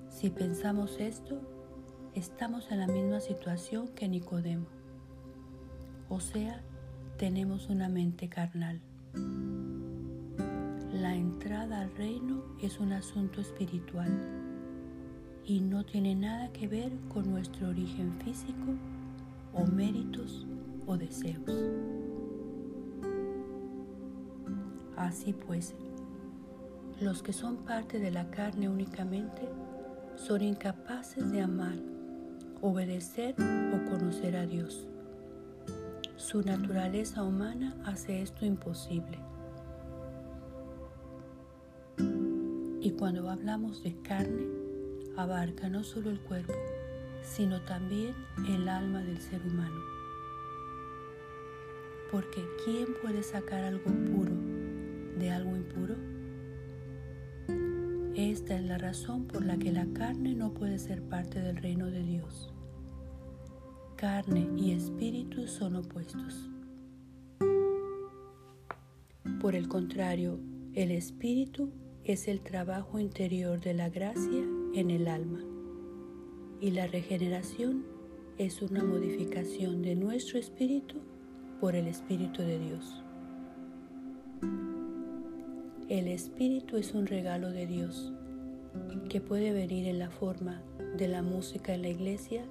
Si pensamos esto, estamos en la misma situación que Nicodemo, o sea, tenemos una mente carnal. La entrada al reino es un asunto espiritual y no tiene nada que ver con nuestro origen físico o méritos o deseos. Así pues, los que son parte de la carne únicamente son incapaces de amar, obedecer o conocer a Dios. Su naturaleza humana hace esto imposible. Y cuando hablamos de carne, abarca no solo el cuerpo, sino también el alma del ser humano. Porque ¿quién puede sacar algo puro de algo impuro? Esta es la razón por la que la carne no puede ser parte del reino de Dios. Carne y espíritu son opuestos. Por el contrario, el espíritu es el trabajo interior de la gracia en el alma y la regeneración es una modificación de nuestro espíritu por el Espíritu de Dios. El Espíritu es un regalo de Dios que puede venir en la forma de la música en la iglesia,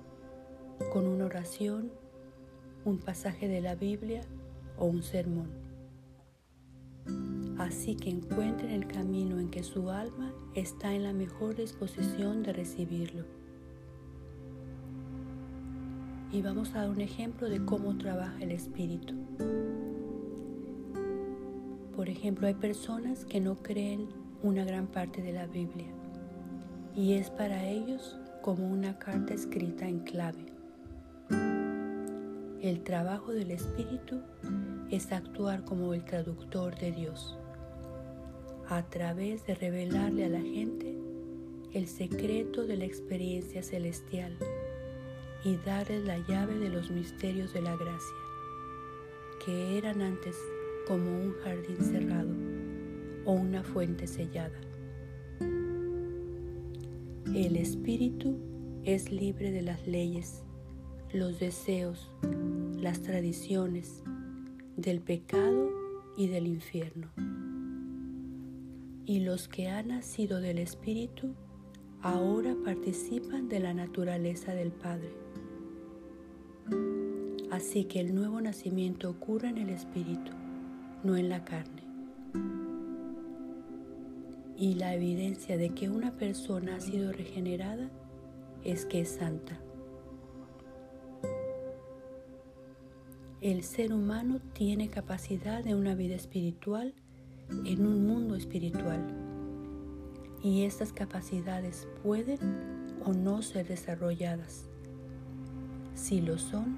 con una oración, un pasaje de la Biblia o un sermón así que encuentren el camino en que su alma está en la mejor disposición de recibirlo. Y vamos a dar un ejemplo de cómo trabaja el espíritu. Por ejemplo, hay personas que no creen una gran parte de la Biblia y es para ellos como una carta escrita en clave. El trabajo del Espíritu es actuar como el traductor de Dios a través de revelarle a la gente el secreto de la experiencia celestial y darles la llave de los misterios de la gracia, que eran antes como un jardín cerrado o una fuente sellada. El espíritu es libre de las leyes, los deseos, las tradiciones, del pecado y del infierno. Y los que han nacido del espíritu ahora participan de la naturaleza del Padre. Así que el nuevo nacimiento ocurre en el espíritu, no en la carne. Y la evidencia de que una persona ha sido regenerada es que es santa. El ser humano tiene capacidad de una vida espiritual en un mundo espiritual y estas capacidades pueden o no ser desarrolladas. Si lo son,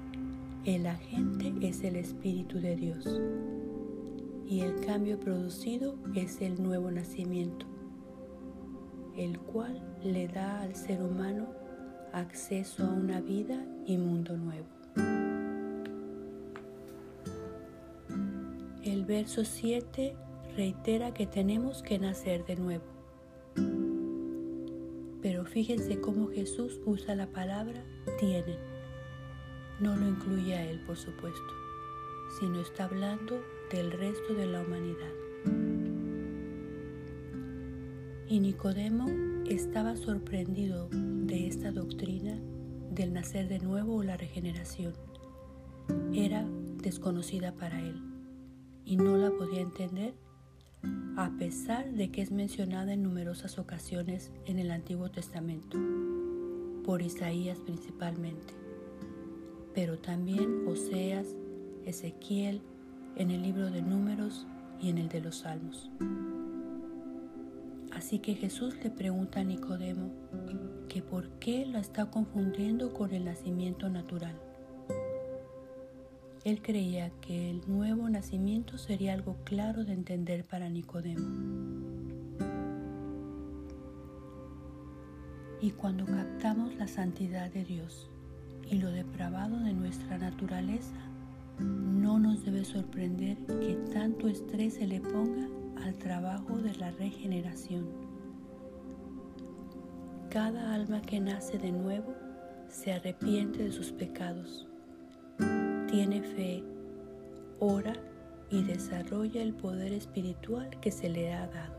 el agente es el Espíritu de Dios y el cambio producido es el nuevo nacimiento, el cual le da al ser humano acceso a una vida y mundo nuevo. El verso 7 reitera que tenemos que nacer de nuevo. Pero fíjense cómo Jesús usa la palabra tienen. No lo incluye a él, por supuesto, sino está hablando del resto de la humanidad. Y Nicodemo estaba sorprendido de esta doctrina del nacer de nuevo o la regeneración. Era desconocida para él y no la podía entender a pesar de que es mencionada en numerosas ocasiones en el Antiguo Testamento, por Isaías principalmente, pero también Oseas, Ezequiel, en el libro de Números y en el de los Salmos. Así que Jesús le pregunta a Nicodemo que por qué la está confundiendo con el nacimiento natural. Él creía que el nuevo nacimiento sería algo claro de entender para Nicodemo. Y cuando captamos la santidad de Dios y lo depravado de nuestra naturaleza, no nos debe sorprender que tanto estrés se le ponga al trabajo de la regeneración. Cada alma que nace de nuevo se arrepiente de sus pecados tiene fe, ora y desarrolla el poder espiritual que se le ha dado.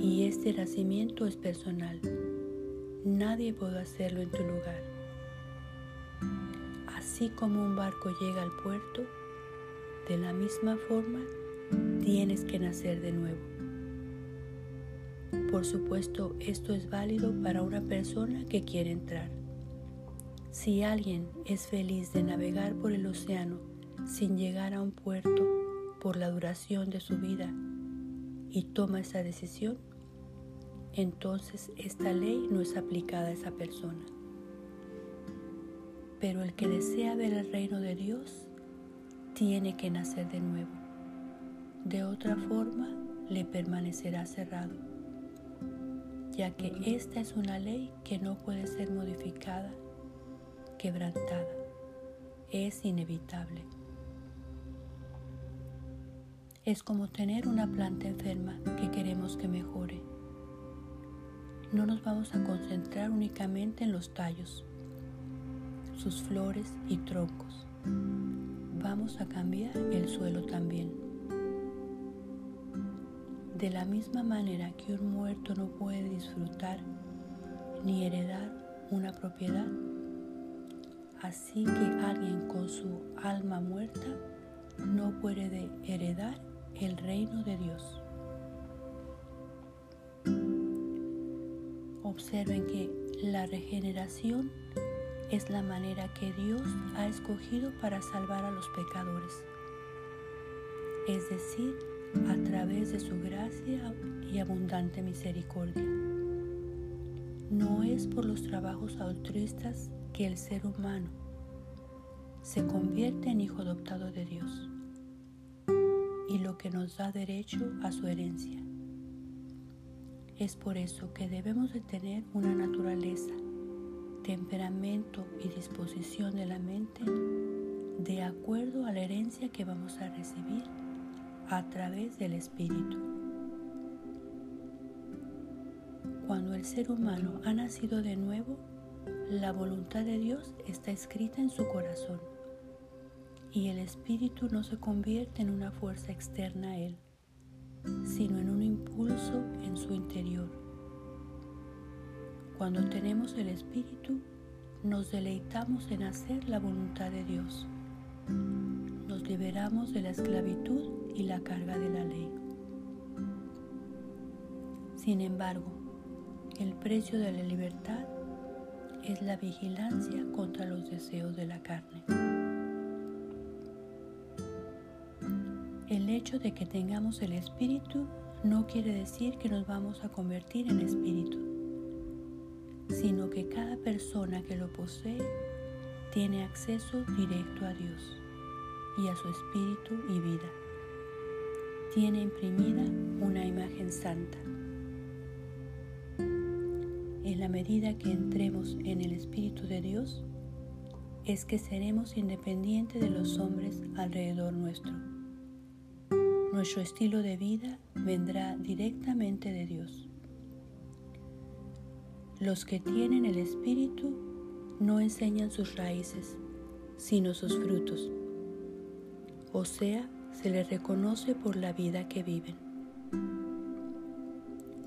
Y este nacimiento es personal. Nadie puede hacerlo en tu lugar. Así como un barco llega al puerto, de la misma forma tienes que nacer de nuevo. Por supuesto, esto es válido para una persona que quiere entrar. Si alguien es feliz de navegar por el océano sin llegar a un puerto por la duración de su vida y toma esa decisión, entonces esta ley no es aplicada a esa persona. Pero el que desea ver el reino de Dios tiene que nacer de nuevo. De otra forma, le permanecerá cerrado, ya que esta es una ley que no puede ser modificada quebrantada. Es inevitable. Es como tener una planta enferma que queremos que mejore. No nos vamos a concentrar únicamente en los tallos, sus flores y troncos. Vamos a cambiar el suelo también. De la misma manera que un muerto no puede disfrutar ni heredar una propiedad, Así que alguien con su alma muerta no puede heredar el reino de Dios. Observen que la regeneración es la manera que Dios ha escogido para salvar a los pecadores, es decir, a través de su gracia y abundante misericordia. No es por los trabajos altruistas que el ser humano se convierte en hijo adoptado de Dios y lo que nos da derecho a su herencia. Es por eso que debemos de tener una naturaleza, temperamento y disposición de la mente de acuerdo a la herencia que vamos a recibir a través del Espíritu. Cuando el ser humano ha nacido de nuevo, la voluntad de Dios está escrita en su corazón y el Espíritu no se convierte en una fuerza externa a Él, sino en un impulso en su interior. Cuando tenemos el Espíritu, nos deleitamos en hacer la voluntad de Dios. Nos liberamos de la esclavitud y la carga de la ley. Sin embargo, el precio de la libertad es la vigilancia contra los deseos de la carne. El hecho de que tengamos el Espíritu no quiere decir que nos vamos a convertir en Espíritu, sino que cada persona que lo posee tiene acceso directo a Dios y a su Espíritu y vida. Tiene imprimida una imagen santa. En la medida que entremos en el Espíritu de Dios, es que seremos independientes de los hombres alrededor nuestro. Nuestro estilo de vida vendrá directamente de Dios. Los que tienen el Espíritu no enseñan sus raíces, sino sus frutos. O sea, se les reconoce por la vida que viven.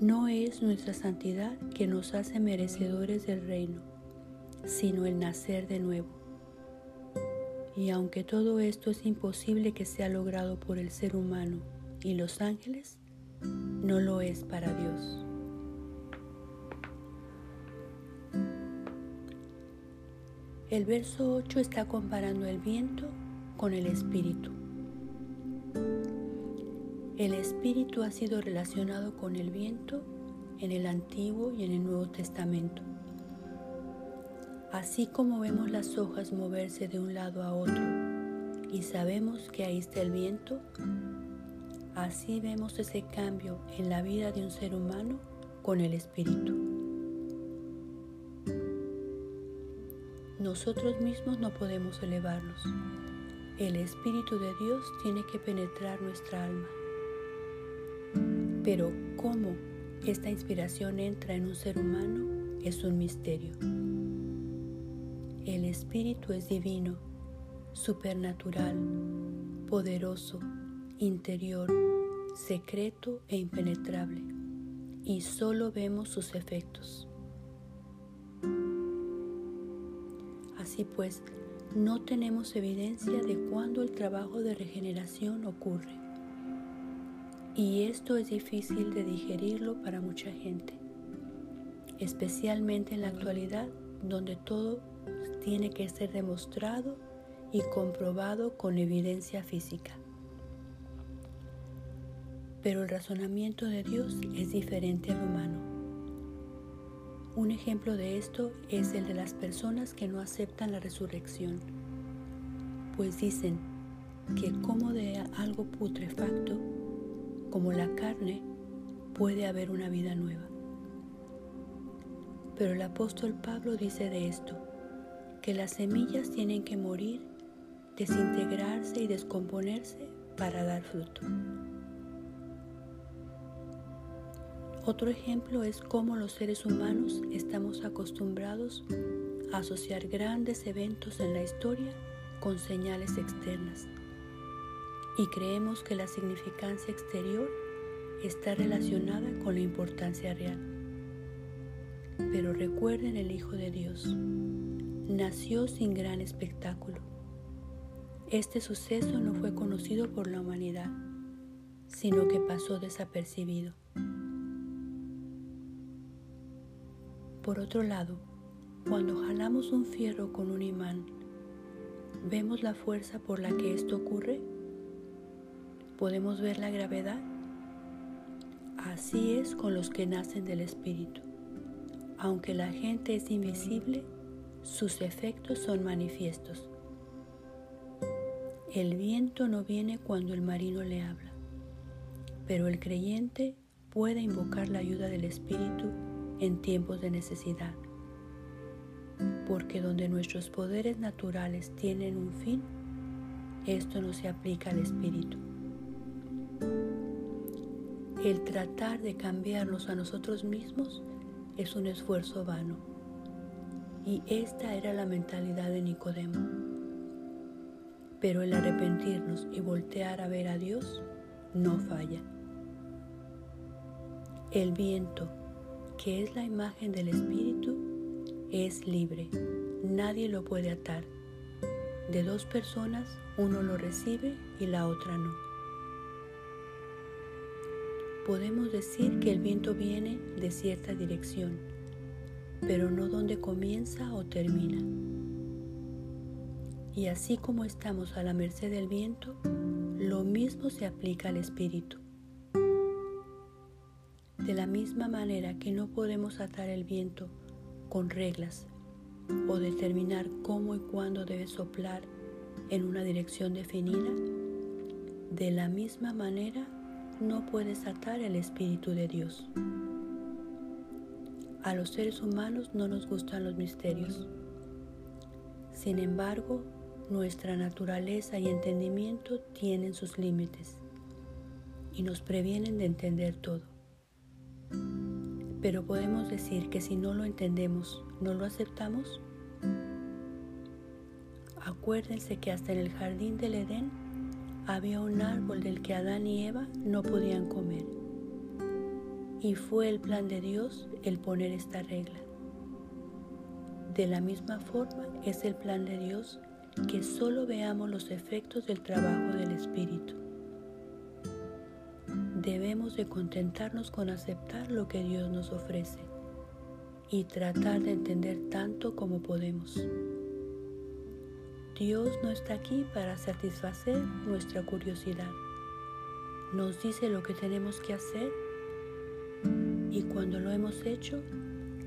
No es nuestra santidad que nos hace merecedores del reino, sino el nacer de nuevo y aunque todo esto es imposible que sea logrado por el ser humano y los ángeles, no lo es para Dios. El verso 8 está comparando el viento con el espíritu. El espíritu ha sido relacionado con el viento en el Antiguo y en el Nuevo Testamento. Así como vemos las hojas moverse de un lado a otro y sabemos que ahí está el viento, así vemos ese cambio en la vida de un ser humano con el Espíritu. Nosotros mismos no podemos elevarnos. El Espíritu de Dios tiene que penetrar nuestra alma. Pero cómo esta inspiración entra en un ser humano es un misterio. El Espíritu es divino, supernatural, poderoso, interior, secreto e impenetrable, y solo vemos sus efectos. Así pues, no tenemos evidencia de cuándo el trabajo de regeneración ocurre. Y esto es difícil de digerirlo para mucha gente, especialmente en la actualidad donde todo tiene que ser demostrado y comprobado con evidencia física. Pero el razonamiento de Dios es diferente al humano. Un ejemplo de esto es el de las personas que no aceptan la resurrección, pues dicen que como de algo putrefacto, como la carne, puede haber una vida nueva. Pero el apóstol Pablo dice de esto, que las semillas tienen que morir, desintegrarse y descomponerse para dar fruto. Otro ejemplo es cómo los seres humanos estamos acostumbrados a asociar grandes eventos en la historia con señales externas y creemos que la significancia exterior está relacionada con la importancia real. Pero recuerden el Hijo de Dios, nació sin gran espectáculo. Este suceso no fue conocido por la humanidad, sino que pasó desapercibido. Por otro lado, cuando jalamos un fierro con un imán, ¿vemos la fuerza por la que esto ocurre? ¿Podemos ver la gravedad? Así es con los que nacen del Espíritu. Aunque la gente es invisible, sus efectos son manifiestos. El viento no viene cuando el marino le habla, pero el creyente puede invocar la ayuda del Espíritu en tiempos de necesidad. Porque donde nuestros poderes naturales tienen un fin, esto no se aplica al Espíritu. El tratar de cambiarnos a nosotros mismos es un esfuerzo vano. Y esta era la mentalidad de Nicodemo. Pero el arrepentirnos y voltear a ver a Dios no falla. El viento, que es la imagen del Espíritu, es libre. Nadie lo puede atar. De dos personas, uno lo recibe y la otra no. Podemos decir que el viento viene de cierta dirección, pero no donde comienza o termina. Y así como estamos a la merced del viento, lo mismo se aplica al espíritu. De la misma manera que no podemos atar el viento con reglas o determinar cómo y cuándo debe soplar en una dirección definida, de la misma manera no puedes atar el Espíritu de Dios. A los seres humanos no nos gustan los misterios. Sin embargo, nuestra naturaleza y entendimiento tienen sus límites y nos previenen de entender todo. Pero podemos decir que si no lo entendemos, ¿no lo aceptamos? Acuérdense que hasta en el jardín del Edén había un árbol del que Adán y Eva no podían comer. Y fue el plan de Dios el poner esta regla. De la misma forma es el plan de Dios que solo veamos los efectos del trabajo del Espíritu. Debemos de contentarnos con aceptar lo que Dios nos ofrece y tratar de entender tanto como podemos. Dios no está aquí para satisfacer nuestra curiosidad. Nos dice lo que tenemos que hacer y cuando lo hemos hecho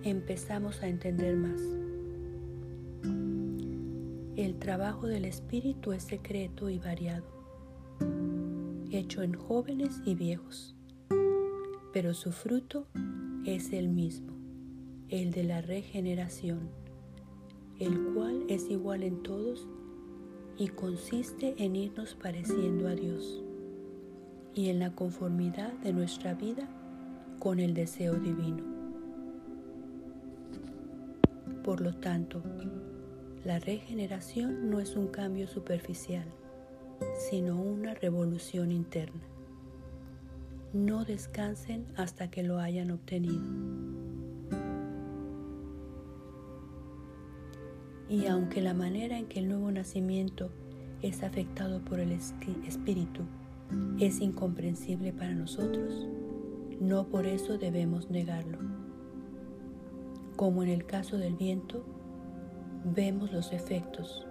empezamos a entender más. El trabajo del Espíritu es secreto y variado, hecho en jóvenes y viejos, pero su fruto es el mismo, el de la regeneración, el cual es igual en todos y consiste en irnos pareciendo a Dios y en la conformidad de nuestra vida con el deseo divino. Por lo tanto, la regeneración no es un cambio superficial, sino una revolución interna. No descansen hasta que lo hayan obtenido. Y aunque la manera en que el nuevo nacimiento es afectado por el espíritu es incomprensible para nosotros, no por eso debemos negarlo. Como en el caso del viento, Vemos los efectos,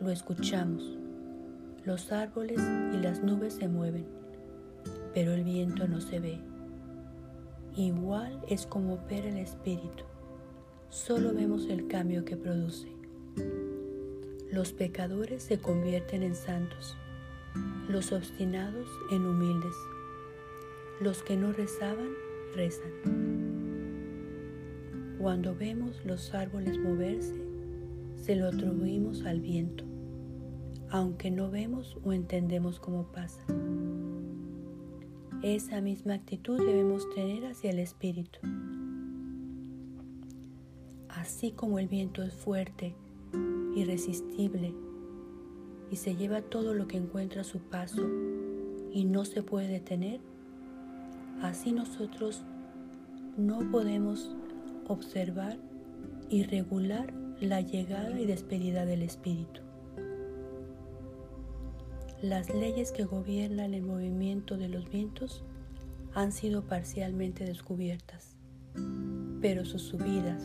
lo escuchamos. Los árboles y las nubes se mueven, pero el viento no se ve. Igual es como opera el espíritu. Solo vemos el cambio que produce. Los pecadores se convierten en santos, los obstinados en humildes, los que no rezaban, rezan. Cuando vemos los árboles moverse, se lo atribuimos al viento, aunque no vemos o entendemos cómo pasa. Esa misma actitud debemos tener hacia el Espíritu. Así como el viento es fuerte, irresistible, y se lleva todo lo que encuentra a su paso y no se puede detener, así nosotros no podemos observar y regular la llegada y despedida del Espíritu. Las leyes que gobiernan el movimiento de los vientos han sido parcialmente descubiertas, pero sus subidas,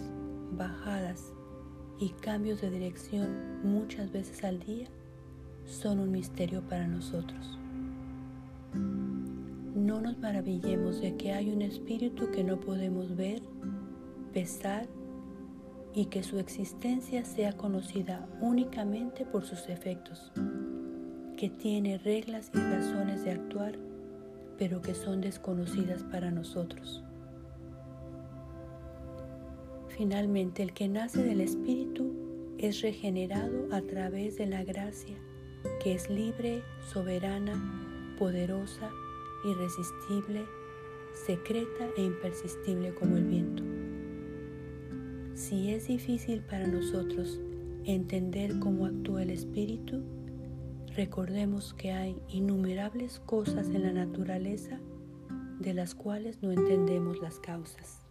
bajadas y cambios de dirección muchas veces al día son un misterio para nosotros. No nos maravillemos de que hay un espíritu que no podemos ver, pesar y que su existencia sea conocida únicamente por sus efectos, que tiene reglas y razones de actuar pero que son desconocidas para nosotros. Finalmente, el que nace del Espíritu es regenerado a través de la gracia, que es libre, soberana, poderosa, irresistible, secreta e impersistible como el viento. Si es difícil para nosotros entender cómo actúa el Espíritu, recordemos que hay innumerables cosas en la naturaleza de las cuales no entendemos las causas.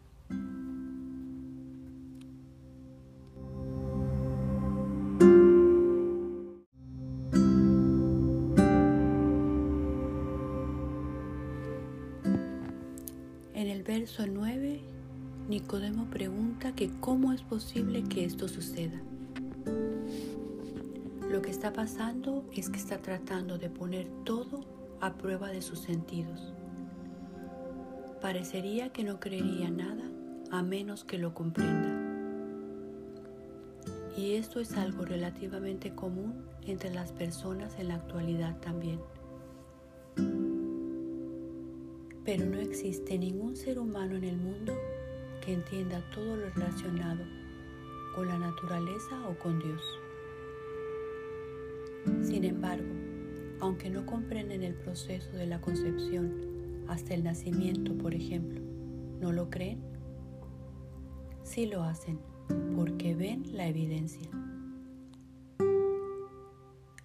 En el verso 9, Nicodemo pregunta que cómo es posible que esto suceda. Está pasando es que está tratando de poner todo a prueba de sus sentidos. Parecería que no creería nada a menos que lo comprenda. Y esto es algo relativamente común entre las personas en la actualidad también. Pero no existe ningún ser humano en el mundo que entienda todo lo relacionado con la naturaleza o con Dios. Sin embargo, aunque no comprenden el proceso de la concepción hasta el nacimiento, por ejemplo, ¿no lo creen? Sí lo hacen porque ven la evidencia.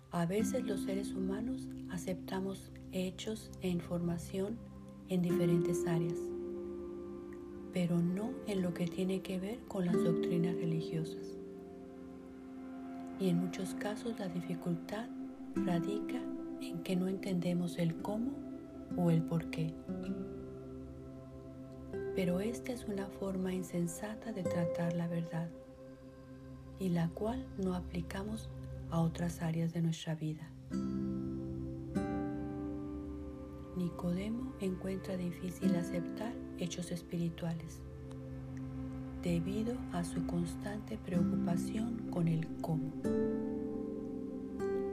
A veces los seres humanos aceptamos hechos e información en diferentes áreas, pero no en lo que tiene que ver con las doctrinas religiosas. Y en muchos casos la dificultad radica en que no entendemos el cómo o el por qué. Pero esta es una forma insensata de tratar la verdad y la cual no aplicamos a otras áreas de nuestra vida. Nicodemo encuentra difícil aceptar hechos espirituales debido a su constante preocupación con el cómo.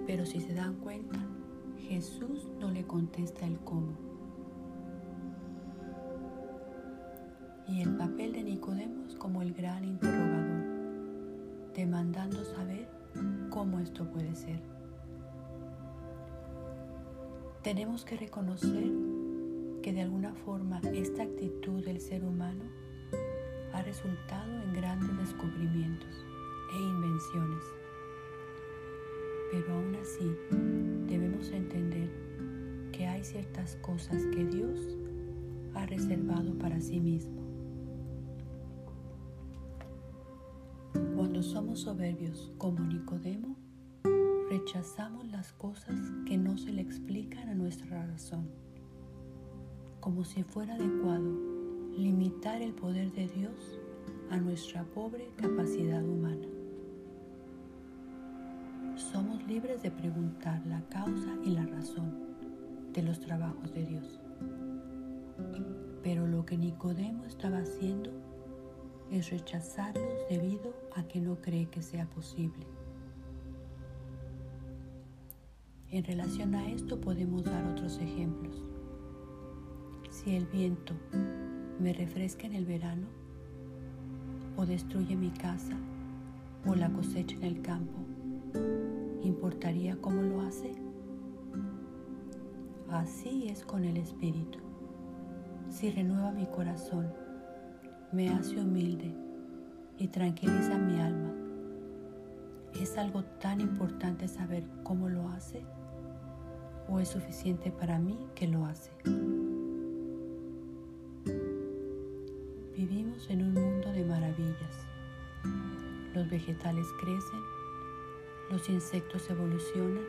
Pero si se dan cuenta, Jesús no le contesta el cómo. Y el papel de Nicodemo es como el gran interrogador, demandando saber cómo esto puede ser. Tenemos que reconocer que de alguna forma esta actitud del ser humano ha resultado en grandes descubrimientos e invenciones. Pero aún así debemos entender que hay ciertas cosas que Dios ha reservado para sí mismo. Cuando somos soberbios como Nicodemo, rechazamos las cosas que no se le explican a nuestra razón, como si fuera adecuado limitar el poder de Dios a nuestra pobre capacidad humana. Libres de preguntar la causa y la razón de los trabajos de Dios. Pero lo que Nicodemo estaba haciendo es rechazarlos debido a que no cree que sea posible. En relación a esto podemos dar otros ejemplos. Si el viento me refresca en el verano, o destruye mi casa, o la cosecha en el campo, ¿importaría cómo lo hace? Así es con el Espíritu. Si renueva mi corazón, me hace humilde y tranquiliza mi alma, ¿es algo tan importante saber cómo lo hace? o es suficiente para mí que lo hace. Vivimos en un mundo de maravillas. Los vegetales crecen, los insectos evolucionan,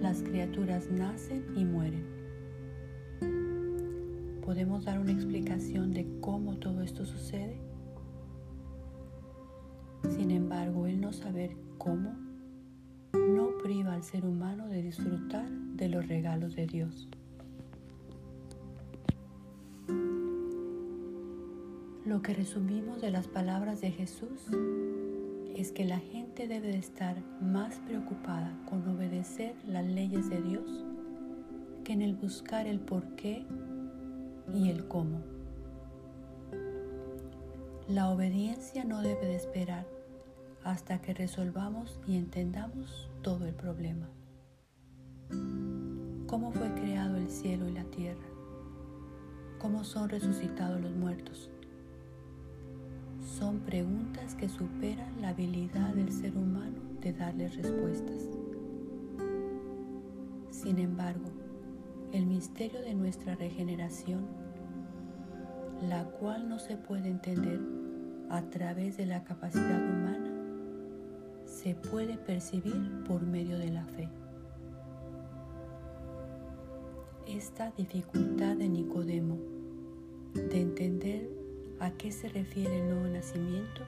las criaturas nacen y mueren. ¿Podemos dar una explicación de cómo todo esto sucede? Sin embargo, el no saber cómo no priva al ser humano de disfrutar de los regalos de Dios. Lo que resumimos de las palabras de Jesús es que la gente debe de estar más preocupada con obedecer las leyes de Dios que en el buscar el por qué y el cómo. La obediencia no debe de esperar hasta que resolvamos y entendamos todo el problema. ¿Cómo fue creado el cielo y la tierra? ¿Cómo son resucitados los muertos? Son preguntas que superan la habilidad del ser humano de darles respuestas. Sin embargo, el misterio de nuestra regeneración, la cual no se puede entender a través de la capacidad humana, se puede percibir por medio de la fe. Esta dificultad de Nicodemo de entender a qué se refiere el nuevo nacimiento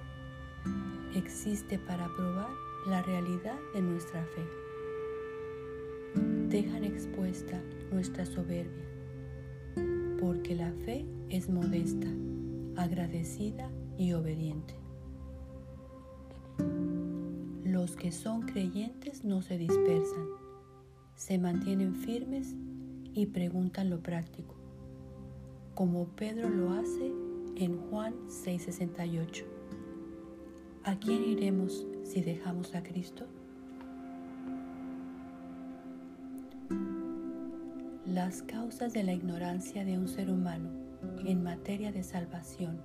existe para probar la realidad de nuestra fe. Dejan expuesta nuestra soberbia, porque la fe es modesta, agradecida y obediente. Los que son creyentes no se dispersan, se mantienen firmes y preguntan lo práctico, como Pedro lo hace en Juan 6:68. ¿A quién iremos si dejamos a Cristo? Las causas de la ignorancia de un ser humano en materia de salvación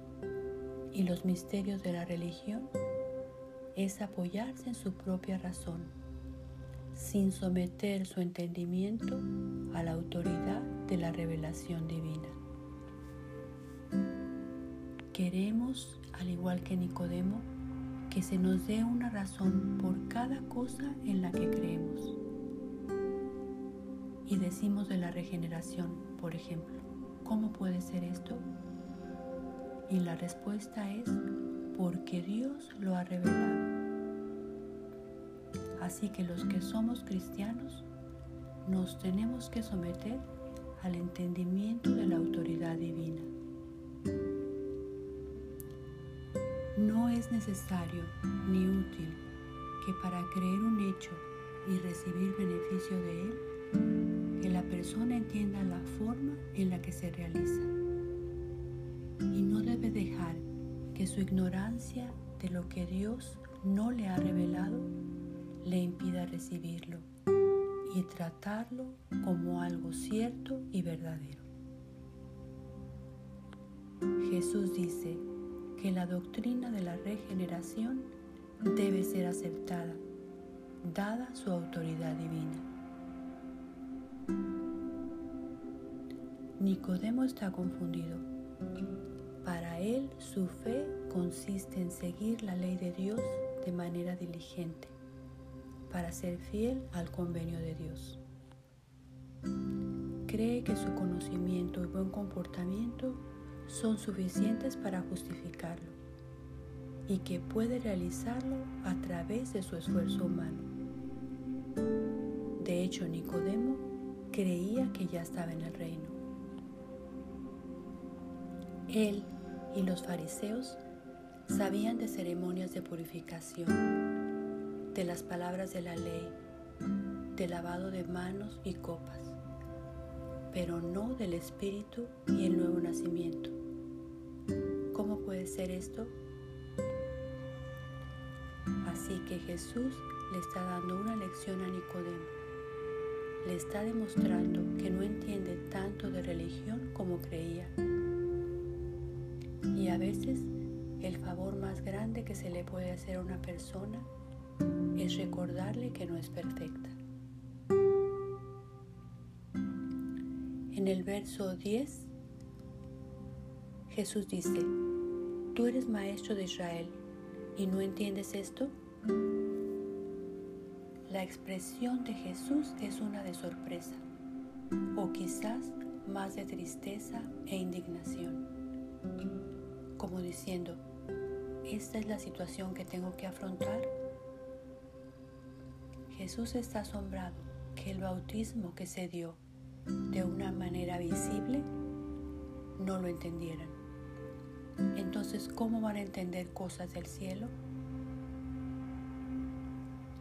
y los misterios de la religión es apoyarse en su propia razón, sin someter su entendimiento a la autoridad de la revelación divina. Queremos, al igual que Nicodemo, que se nos dé una razón por cada cosa en la que creemos. Y decimos de la regeneración, por ejemplo, ¿cómo puede ser esto? Y la respuesta es porque Dios lo ha revelado. Así que los que somos cristianos nos tenemos que someter al entendimiento de la autoridad divina. No es necesario ni útil que para creer un hecho y recibir beneficio de él, que la persona entienda la forma en la que se realiza. Y no debe dejar que su ignorancia de lo que Dios no le ha revelado le impida recibirlo y tratarlo como algo cierto y verdadero. Jesús dice, que la doctrina de la regeneración debe ser aceptada, dada su autoridad divina. Nicodemo está confundido. Para él su fe consiste en seguir la ley de Dios de manera diligente, para ser fiel al convenio de Dios. Cree que su conocimiento y buen comportamiento son suficientes para justificarlo y que puede realizarlo a través de su esfuerzo humano. De hecho, Nicodemo creía que ya estaba en el reino. Él y los fariseos sabían de ceremonias de purificación, de las palabras de la ley, de lavado de manos y copas, pero no del espíritu y el nuevo nacimiento. ¿Cómo puede ser esto? Así que Jesús le está dando una lección a Nicodemo. Le está demostrando que no entiende tanto de religión como creía. Y a veces el favor más grande que se le puede hacer a una persona es recordarle que no es perfecta. En el verso 10, Jesús dice, ¿Tú eres maestro de Israel y no entiendes esto? La expresión de Jesús es una de sorpresa o quizás más de tristeza e indignación, como diciendo, ¿esta es la situación que tengo que afrontar? Jesús está asombrado que el bautismo que se dio de una manera visible no lo entendieran. Entonces, ¿cómo van a entender cosas del cielo?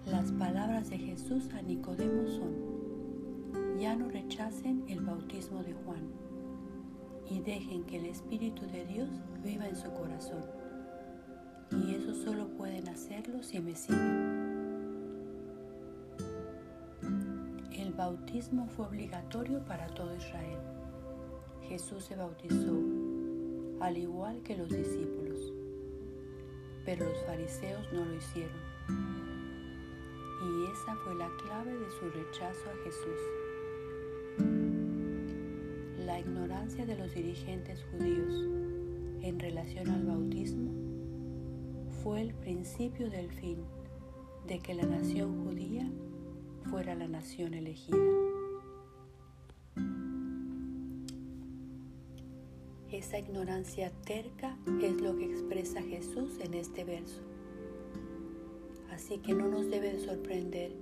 Las palabras de Jesús a Nicodemo son, ya no rechacen el bautismo de Juan y dejen que el Espíritu de Dios viva en su corazón. Y eso solo pueden hacerlo si me siguen. El bautismo fue obligatorio para todo Israel. Jesús se bautizó, al igual que los discípulos, pero los fariseos no lo hicieron. Y esa fue la clave de su rechazo a Jesús. La ignorancia de los dirigentes judíos en relación al bautismo fue el principio del fin de que la nación judía fuera la nación elegida. Esa ignorancia terca es lo que expresa Jesús en este verso. Así que no nos debe de sorprender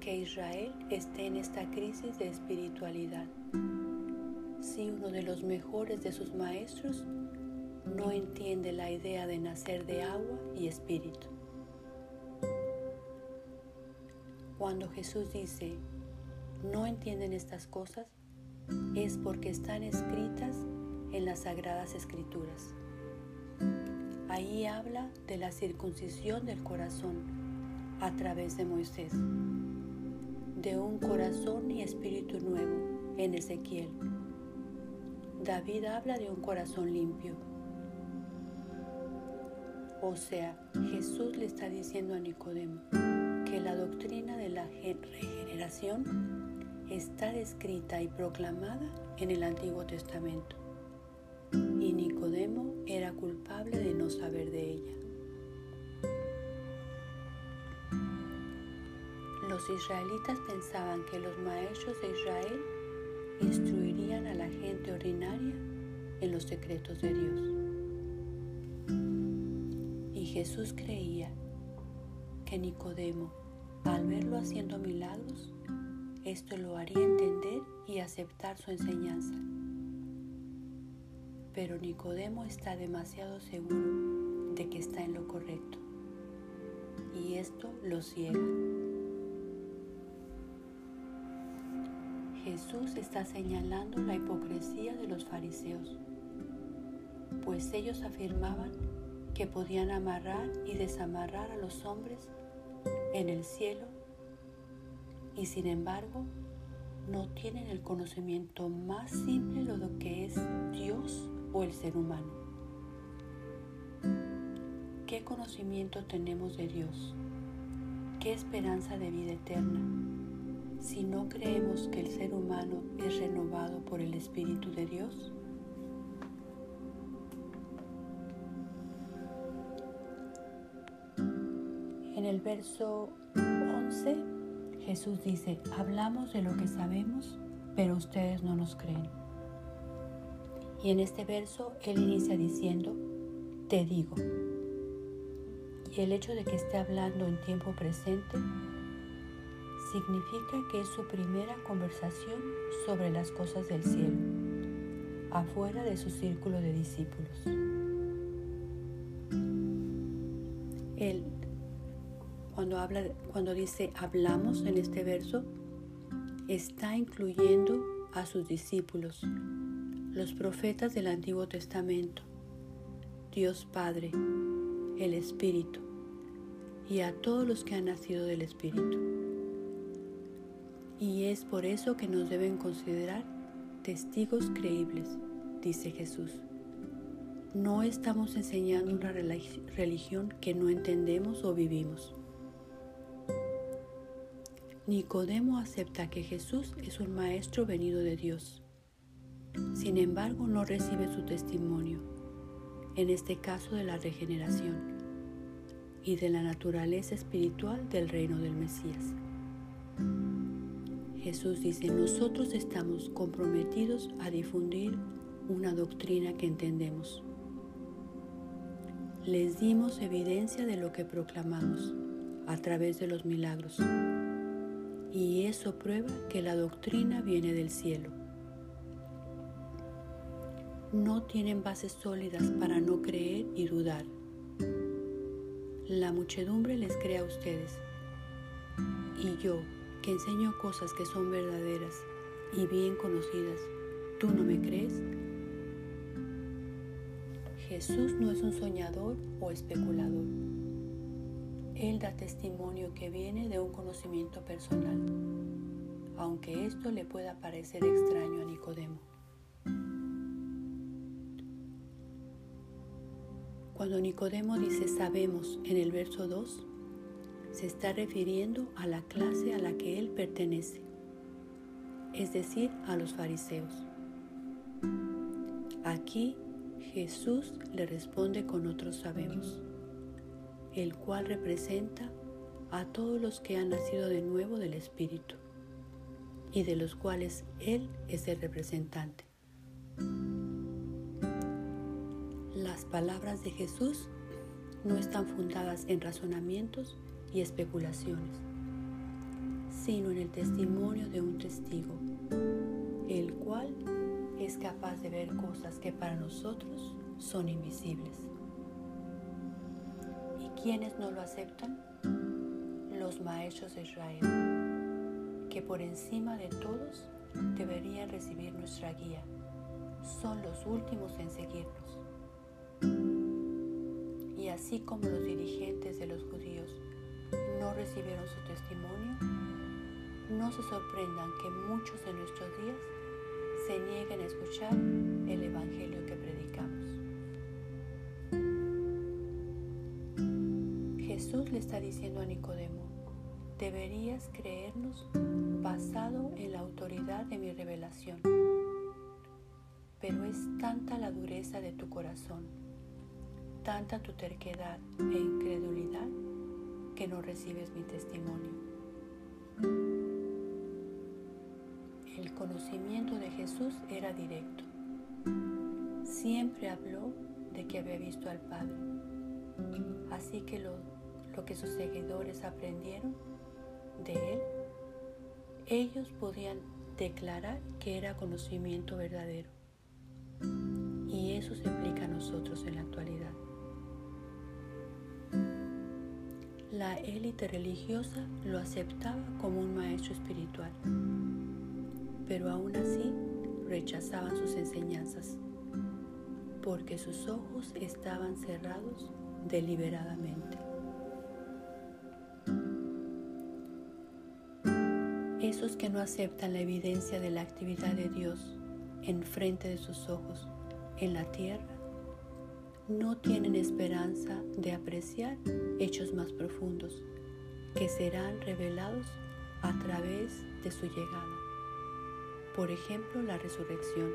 que Israel esté en esta crisis de espiritualidad. Si uno de los mejores de sus maestros no entiende la idea de nacer de agua y espíritu. Cuando Jesús dice, no entienden estas cosas, es porque están escritas en las sagradas escrituras. Ahí habla de la circuncisión del corazón a través de Moisés, de un corazón y espíritu nuevo en Ezequiel. David habla de un corazón limpio. O sea, Jesús le está diciendo a Nicodemo, que la doctrina de la regeneración está descrita y proclamada en el Antiguo Testamento. Nicodemo era culpable de no saber de ella. Los israelitas pensaban que los maestros de Israel instruirían a la gente ordinaria en los secretos de Dios. Y Jesús creía que Nicodemo, al verlo haciendo milagros, esto lo haría entender y aceptar su enseñanza. Pero Nicodemo está demasiado seguro de que está en lo correcto y esto lo ciega. Jesús está señalando la hipocresía de los fariseos, pues ellos afirmaban que podían amarrar y desamarrar a los hombres en el cielo y sin embargo no tienen el conocimiento más simple de lo que es Dios o el ser humano. ¿Qué conocimiento tenemos de Dios? ¿Qué esperanza de vida eterna? Si no creemos que el ser humano es renovado por el Espíritu de Dios. En el verso 11, Jesús dice, hablamos de lo que sabemos, pero ustedes no nos creen. Y en este verso Él inicia diciendo, te digo. Y el hecho de que esté hablando en tiempo presente significa que es su primera conversación sobre las cosas del cielo, afuera de su círculo de discípulos. Él cuando, habla, cuando dice hablamos en este verso, está incluyendo a sus discípulos, los profetas del Antiguo Testamento, Dios Padre, el Espíritu y a todos los que han nacido del Espíritu. Y es por eso que nos deben considerar testigos creíbles, dice Jesús. No estamos enseñando una religión que no entendemos o vivimos. Nicodemo acepta que Jesús es un maestro venido de Dios. Sin embargo, no recibe su testimonio, en este caso de la regeneración y de la naturaleza espiritual del reino del Mesías. Jesús dice, nosotros estamos comprometidos a difundir una doctrina que entendemos. Les dimos evidencia de lo que proclamamos a través de los milagros y eso prueba que la doctrina viene del cielo. No tienen bases sólidas para no creer y dudar. La muchedumbre les cree a ustedes. Y yo, que enseño cosas que son verdaderas y bien conocidas, ¿tú no me crees? Jesús no es un soñador o especulador. Él da testimonio que viene de un conocimiento personal, aunque esto le pueda parecer extraño a Nicodemo. Cuando Nicodemo dice sabemos en el verso 2, se está refiriendo a la clase a la que él pertenece, es decir, a los fariseos. Aquí Jesús le responde con otro sabemos, el cual representa a todos los que han nacido de nuevo del Espíritu y de los cuales Él es el representante. Las palabras de Jesús no están fundadas en razonamientos y especulaciones, sino en el testimonio de un testigo, el cual es capaz de ver cosas que para nosotros son invisibles. ¿Y quiénes no lo aceptan? Los maestros de Israel, que por encima de todos deberían recibir nuestra guía. Son los últimos en seguirnos. Así como los dirigentes de los judíos no recibieron su testimonio, no se sorprendan que muchos de nuestros días se nieguen a escuchar el Evangelio que predicamos. Jesús le está diciendo a Nicodemo, deberías creernos basado en la autoridad de mi revelación, pero es tanta la dureza de tu corazón tanta tu terquedad e incredulidad que no recibes mi testimonio. El conocimiento de Jesús era directo. Siempre habló de que había visto al Padre. Así que lo, lo que sus seguidores aprendieron de él, ellos podían declarar que era conocimiento verdadero. Y eso se aplica a nosotros en la actualidad. La élite religiosa lo aceptaba como un maestro espiritual, pero aún así rechazaban sus enseñanzas, porque sus ojos estaban cerrados deliberadamente. Esos que no aceptan la evidencia de la actividad de Dios en frente de sus ojos en la tierra no tienen esperanza de apreciar hechos más profundos que serán revelados a través de su llegada. Por ejemplo, la resurrección.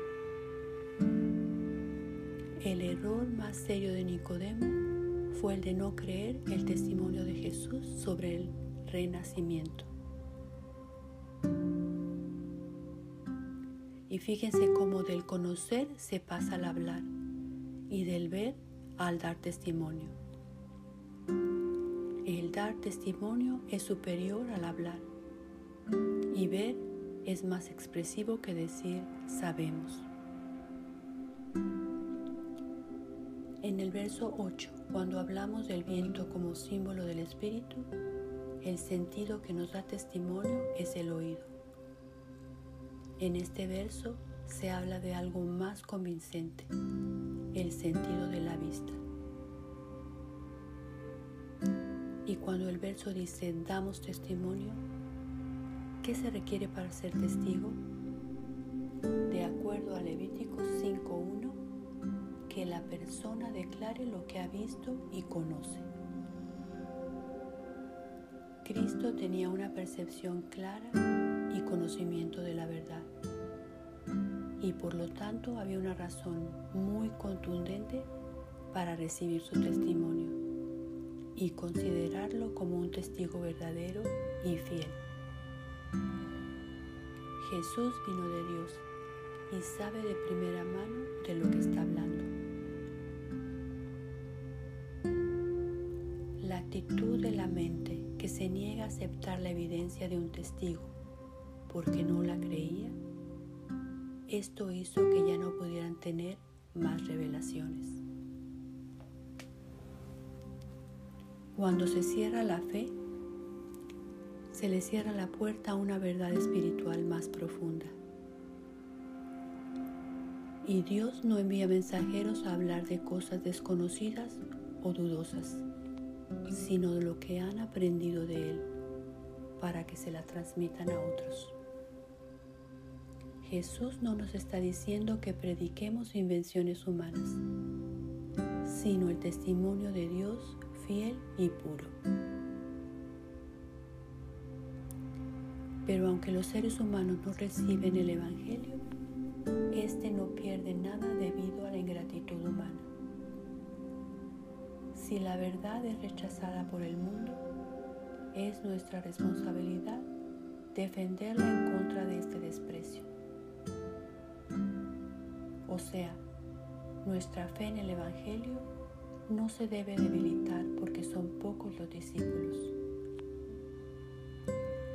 El error más serio de Nicodemo fue el de no creer el testimonio de Jesús sobre el renacimiento. Y fíjense cómo del conocer se pasa al hablar y del ver al dar testimonio. El dar testimonio es superior al hablar y ver es más expresivo que decir sabemos. En el verso 8, cuando hablamos del viento como símbolo del Espíritu, el sentido que nos da testimonio es el oído. En este verso se habla de algo más convincente, el sentido de la vista. Y cuando el verso dice damos testimonio, ¿qué se requiere para ser testigo? De acuerdo a Levítico 5.1, que la persona declare lo que ha visto y conoce. Cristo tenía una percepción clara y conocimiento de la verdad y por lo tanto había una razón muy contundente para recibir su testimonio y considerarlo como un testigo verdadero y fiel. Jesús vino de Dios y sabe de primera mano de lo que está hablando. La actitud de la mente que se niega a aceptar la evidencia de un testigo porque no la creía esto hizo que ya no pudieran tener más revelaciones. Cuando se cierra la fe, se le cierra la puerta a una verdad espiritual más profunda Y Dios no envía mensajeros a hablar de cosas desconocidas o dudosas, sino de lo que han aprendido de Él, para que se la transmitan a otros. Jesús no nos está diciendo que prediquemos invenciones humanas, sino el testimonio de Dios fiel y puro. Pero aunque los seres humanos no reciben el Evangelio, éste no pierde nada debido a la ingratitud humana. Si la verdad es rechazada por el mundo, es nuestra responsabilidad defenderla en contra de este desprecio. O sea, nuestra fe en el Evangelio no se debe debilitar porque son pocos los discípulos.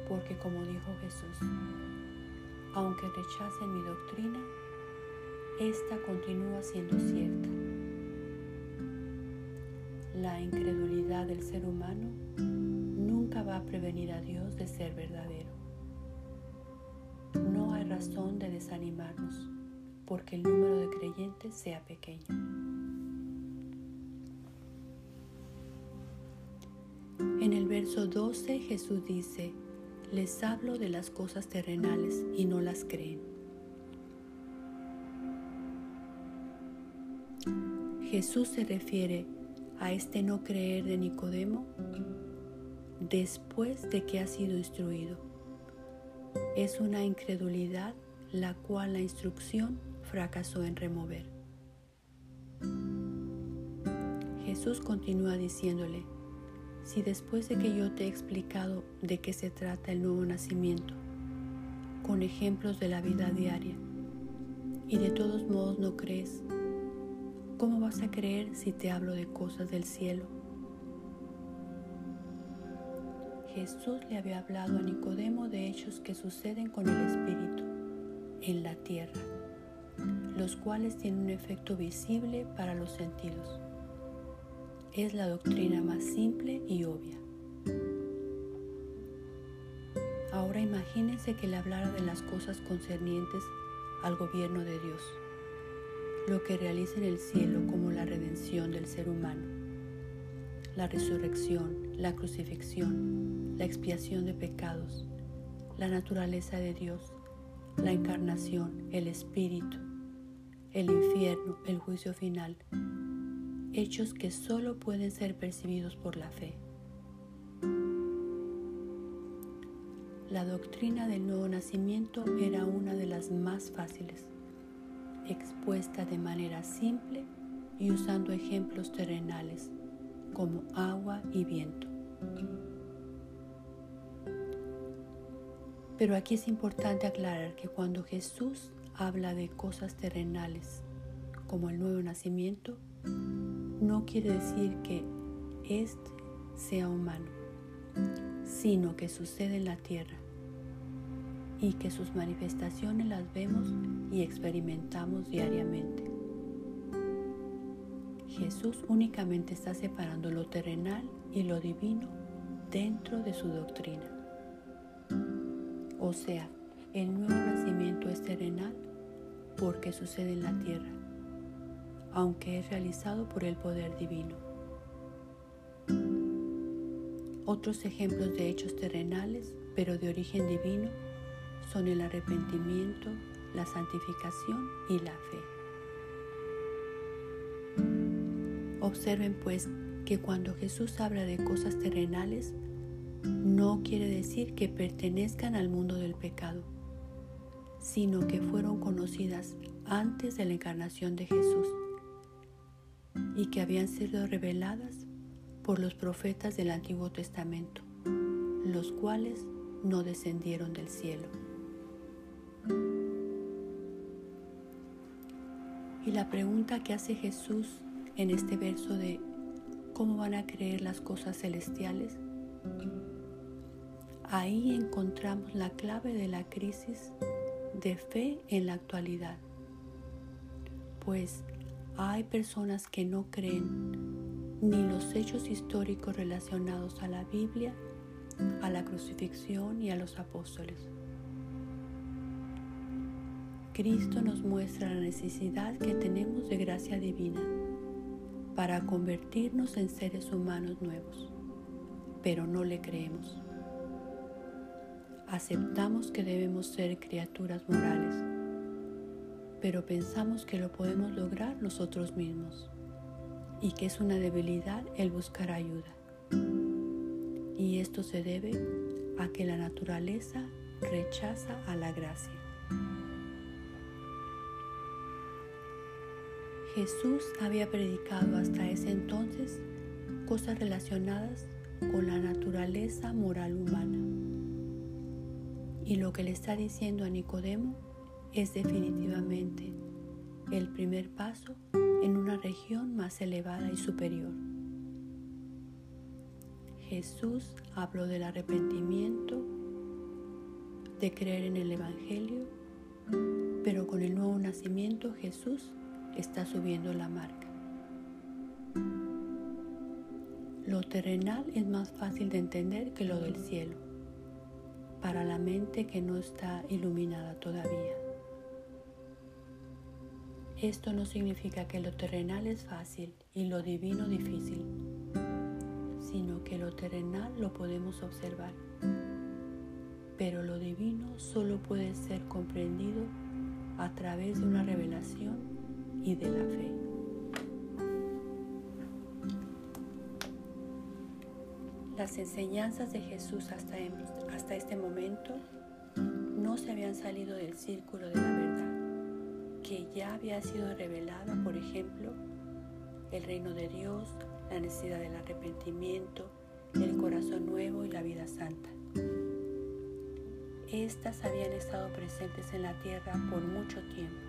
Porque como dijo Jesús, aunque rechacen mi doctrina, esta continúa siendo cierta. La incredulidad del ser humano nunca va a prevenir a Dios de ser verdadero. No hay razón de desanimarnos porque el número de creyentes sea pequeño. En el verso 12 Jesús dice, les hablo de las cosas terrenales y no las creen. Jesús se refiere a este no creer de Nicodemo después de que ha sido instruido. Es una incredulidad la cual la instrucción fracasó en remover. Jesús continúa diciéndole, si después de que yo te he explicado de qué se trata el nuevo nacimiento, con ejemplos de la vida diaria, y de todos modos no crees, ¿cómo vas a creer si te hablo de cosas del cielo? Jesús le había hablado a Nicodemo de hechos que suceden con el Espíritu en la tierra, los cuales tienen un efecto visible para los sentidos es la doctrina más simple y obvia. Ahora imagínense que le hablara de las cosas concernientes al gobierno de Dios, lo que realiza en el cielo como la redención del ser humano, la resurrección, la crucifixión, la expiación de pecados, la naturaleza de Dios, la encarnación, el espíritu, el infierno, el juicio final, hechos que solo pueden ser percibidos por la fe. La doctrina del nuevo nacimiento era una de las más fáciles, expuesta de manera simple y usando ejemplos terrenales como agua y viento. Pero aquí es importante aclarar que cuando Jesús habla de cosas terrenales como el nuevo nacimiento, no quiere decir que éste sea humano, sino que sucede en la tierra y que sus manifestaciones las vemos y experimentamos diariamente. Jesús únicamente está separando lo terrenal y lo divino dentro de su doctrina. O sea, el nuevo nacimiento es terrenal porque sucede en la tierra aunque es realizado por el poder divino. Otros ejemplos de hechos terrenales, pero de origen divino, son el arrepentimiento, la santificación y la fe. Observen pues que cuando Jesús habla de cosas terrenales, no quiere decir que pertenezcan al mundo del pecado, sino que fueron conocidas antes de la encarnación de Jesús y que habían sido reveladas por los profetas del Antiguo Testamento, los cuales no descendieron del cielo. Y la pregunta que hace Jesús en este verso de cómo van a creer las cosas celestiales, ahí encontramos la clave de la crisis de fe en la actualidad. Pues hay personas que no creen ni los hechos históricos relacionados a la Biblia, a la crucifixión y a los apóstoles. Cristo nos muestra la necesidad que tenemos de gracia divina para convertirnos en seres humanos nuevos, pero no le creemos. Aceptamos que debemos ser criaturas morales, pero pensamos que lo podemos lograr nosotros mismos y que es una debilidad el buscar ayuda. Y esto se debe a que la naturaleza rechaza a la gracia. Jesús había predicado hasta ese entonces cosas relacionadas con la naturaleza moral humana. Y lo que le está diciendo a Nicodemo es definitivamente el primer paso en una región más elevada y superior. Jesús habló del arrepentimiento, de creer en el Evangelio, pero con el nuevo nacimiento Jesús está subiendo la marca. Lo terrenal es más fácil de entender que lo del cielo, para la mente que no está iluminada todavía. Esto no significa que lo terrenal es fácil y lo divino difícil, sino que lo terrenal lo podemos observar, pero lo divino solo puede ser comprendido a través de una revelación y de la fe. Las enseñanzas de Jesús hasta, hasta este momento no se habían salido del círculo de la verdad, que ya había sido revelada, por ejemplo, el reino de Dios, la necesidad del arrepentimiento, el corazón nuevo y la vida santa. Estas habían estado presentes en la tierra por mucho tiempo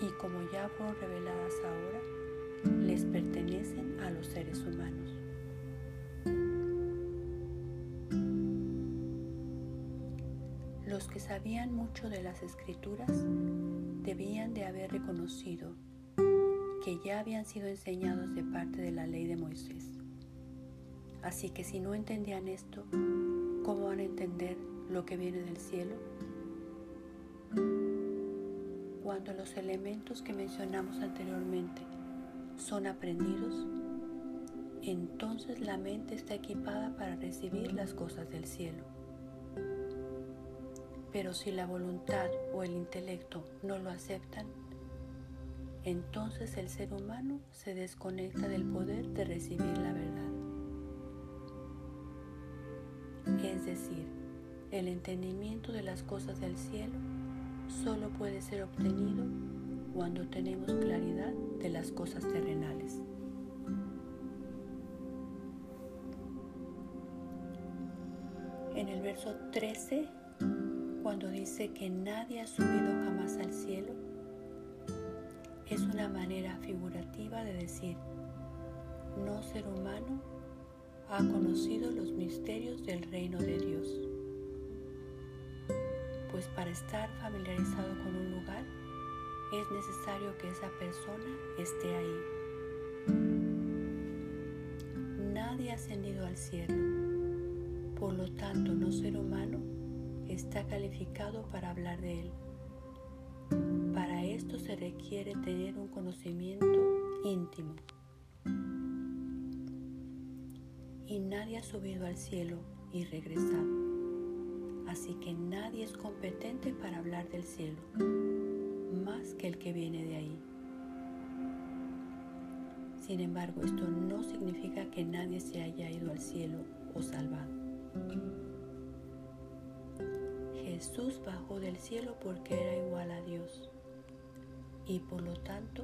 y como ya fueron reveladas ahora, les pertenecen a los seres humanos. Sabían mucho de las escrituras debían de haber reconocido que ya habían sido enseñados de parte de la ley de Moisés. Así que si no entendían esto, ¿cómo van a entender lo que viene del cielo? cuando los elementos que mencionamos anteriormente son aprendidos, entonces la mente está equipada para recibir las cosas del cielo. Pero si la voluntad o el intelecto no lo aceptan, entonces el ser humano se desconecta del poder de recibir la verdad. Es decir, el entendimiento de las cosas del cielo solo puede ser obtenido cuando tenemos claridad de las cosas terrenales. En el verso 13, cuando dice que nadie ha subido jamás al cielo, es una manera figurativa de decir, no ser humano ha conocido los misterios del reino de Dios pues para estar familiarizado con un lugar es necesario que esa persona esté ahí. Nadie ha ascendido al cielo, por lo tanto no ser humano está calificado para hablar de él. Para esto se requiere tener un conocimiento íntimo. Y nadie ha subido al cielo y regresado así que nadie es competente para hablar del cielo, más que el que viene de ahí. Sin embargo, esto no significa que nadie se haya ido al cielo o salvado. Jesús bajó del cielo porque era igual a Dios y por lo tanto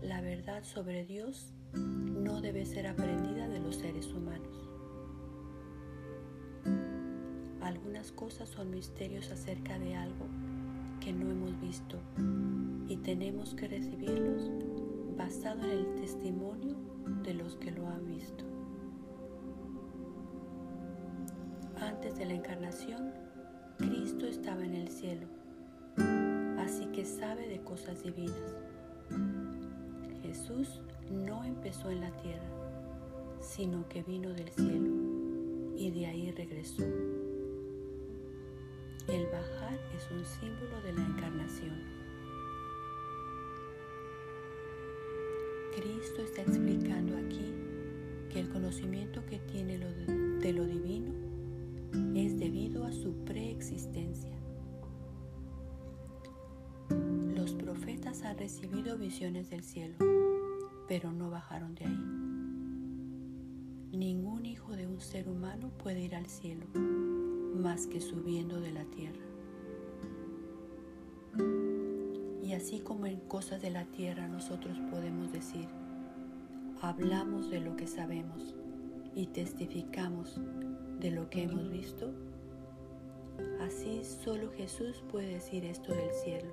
la verdad sobre Dios no debe ser aprendida de los seres humanos. Algunas cosas son misterios acerca de algo que no hemos visto y tenemos que recibirlos basado en el testimonio de los que lo han visto. Antes de la encarnación, Cristo estaba en el cielo, así que sabe de cosas divinas. Jesús no empezó en la tierra, sino que vino del cielo y de ahí regresó. El bajar es un símbolo de la encarnación. Cristo está explicando aquí que el conocimiento que tiene de lo divino es debido a su preexistencia. Los profetas han recibido visiones del cielo, pero no bajaron de ahí. Ningún hijo de un ser humano puede ir al cielo más que subiendo de la tierra. Y así como en cosas de la tierra nosotros podemos decir, hablamos de lo que sabemos y testificamos de lo que hemos visto, así solo Jesús puede decir esto del cielo.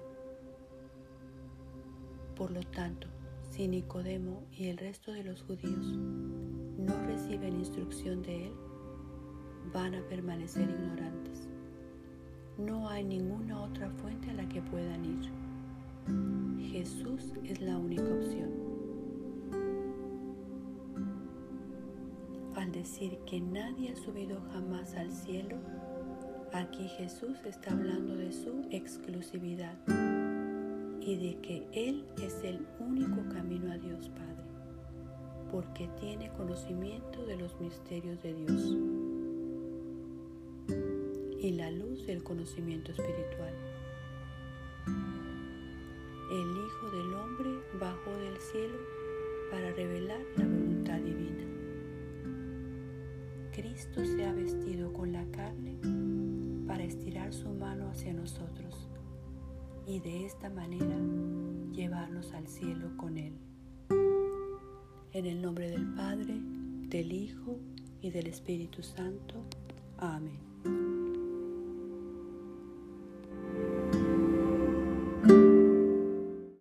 Por lo tanto, si Nicodemo y el resto de los judíos no reciben instrucción de Él, van a permanecer ignorantes. No hay ninguna otra fuente a la que puedan ir. Jesús es la única opción. Decir que nadie ha subido jamás al cielo, aquí Jesús está hablando de su exclusividad y de que Él es el único camino a Dios Padre, porque tiene conocimiento de los misterios de Dios y la luz del conocimiento espiritual. El Hijo del Hombre bajó del cielo para revelar la voluntad divina. Cristo se ha vestido con la carne para estirar su mano hacia nosotros y de esta manera llevarnos al cielo con Él. En el nombre del Padre, del Hijo y del Espíritu Santo. Amén.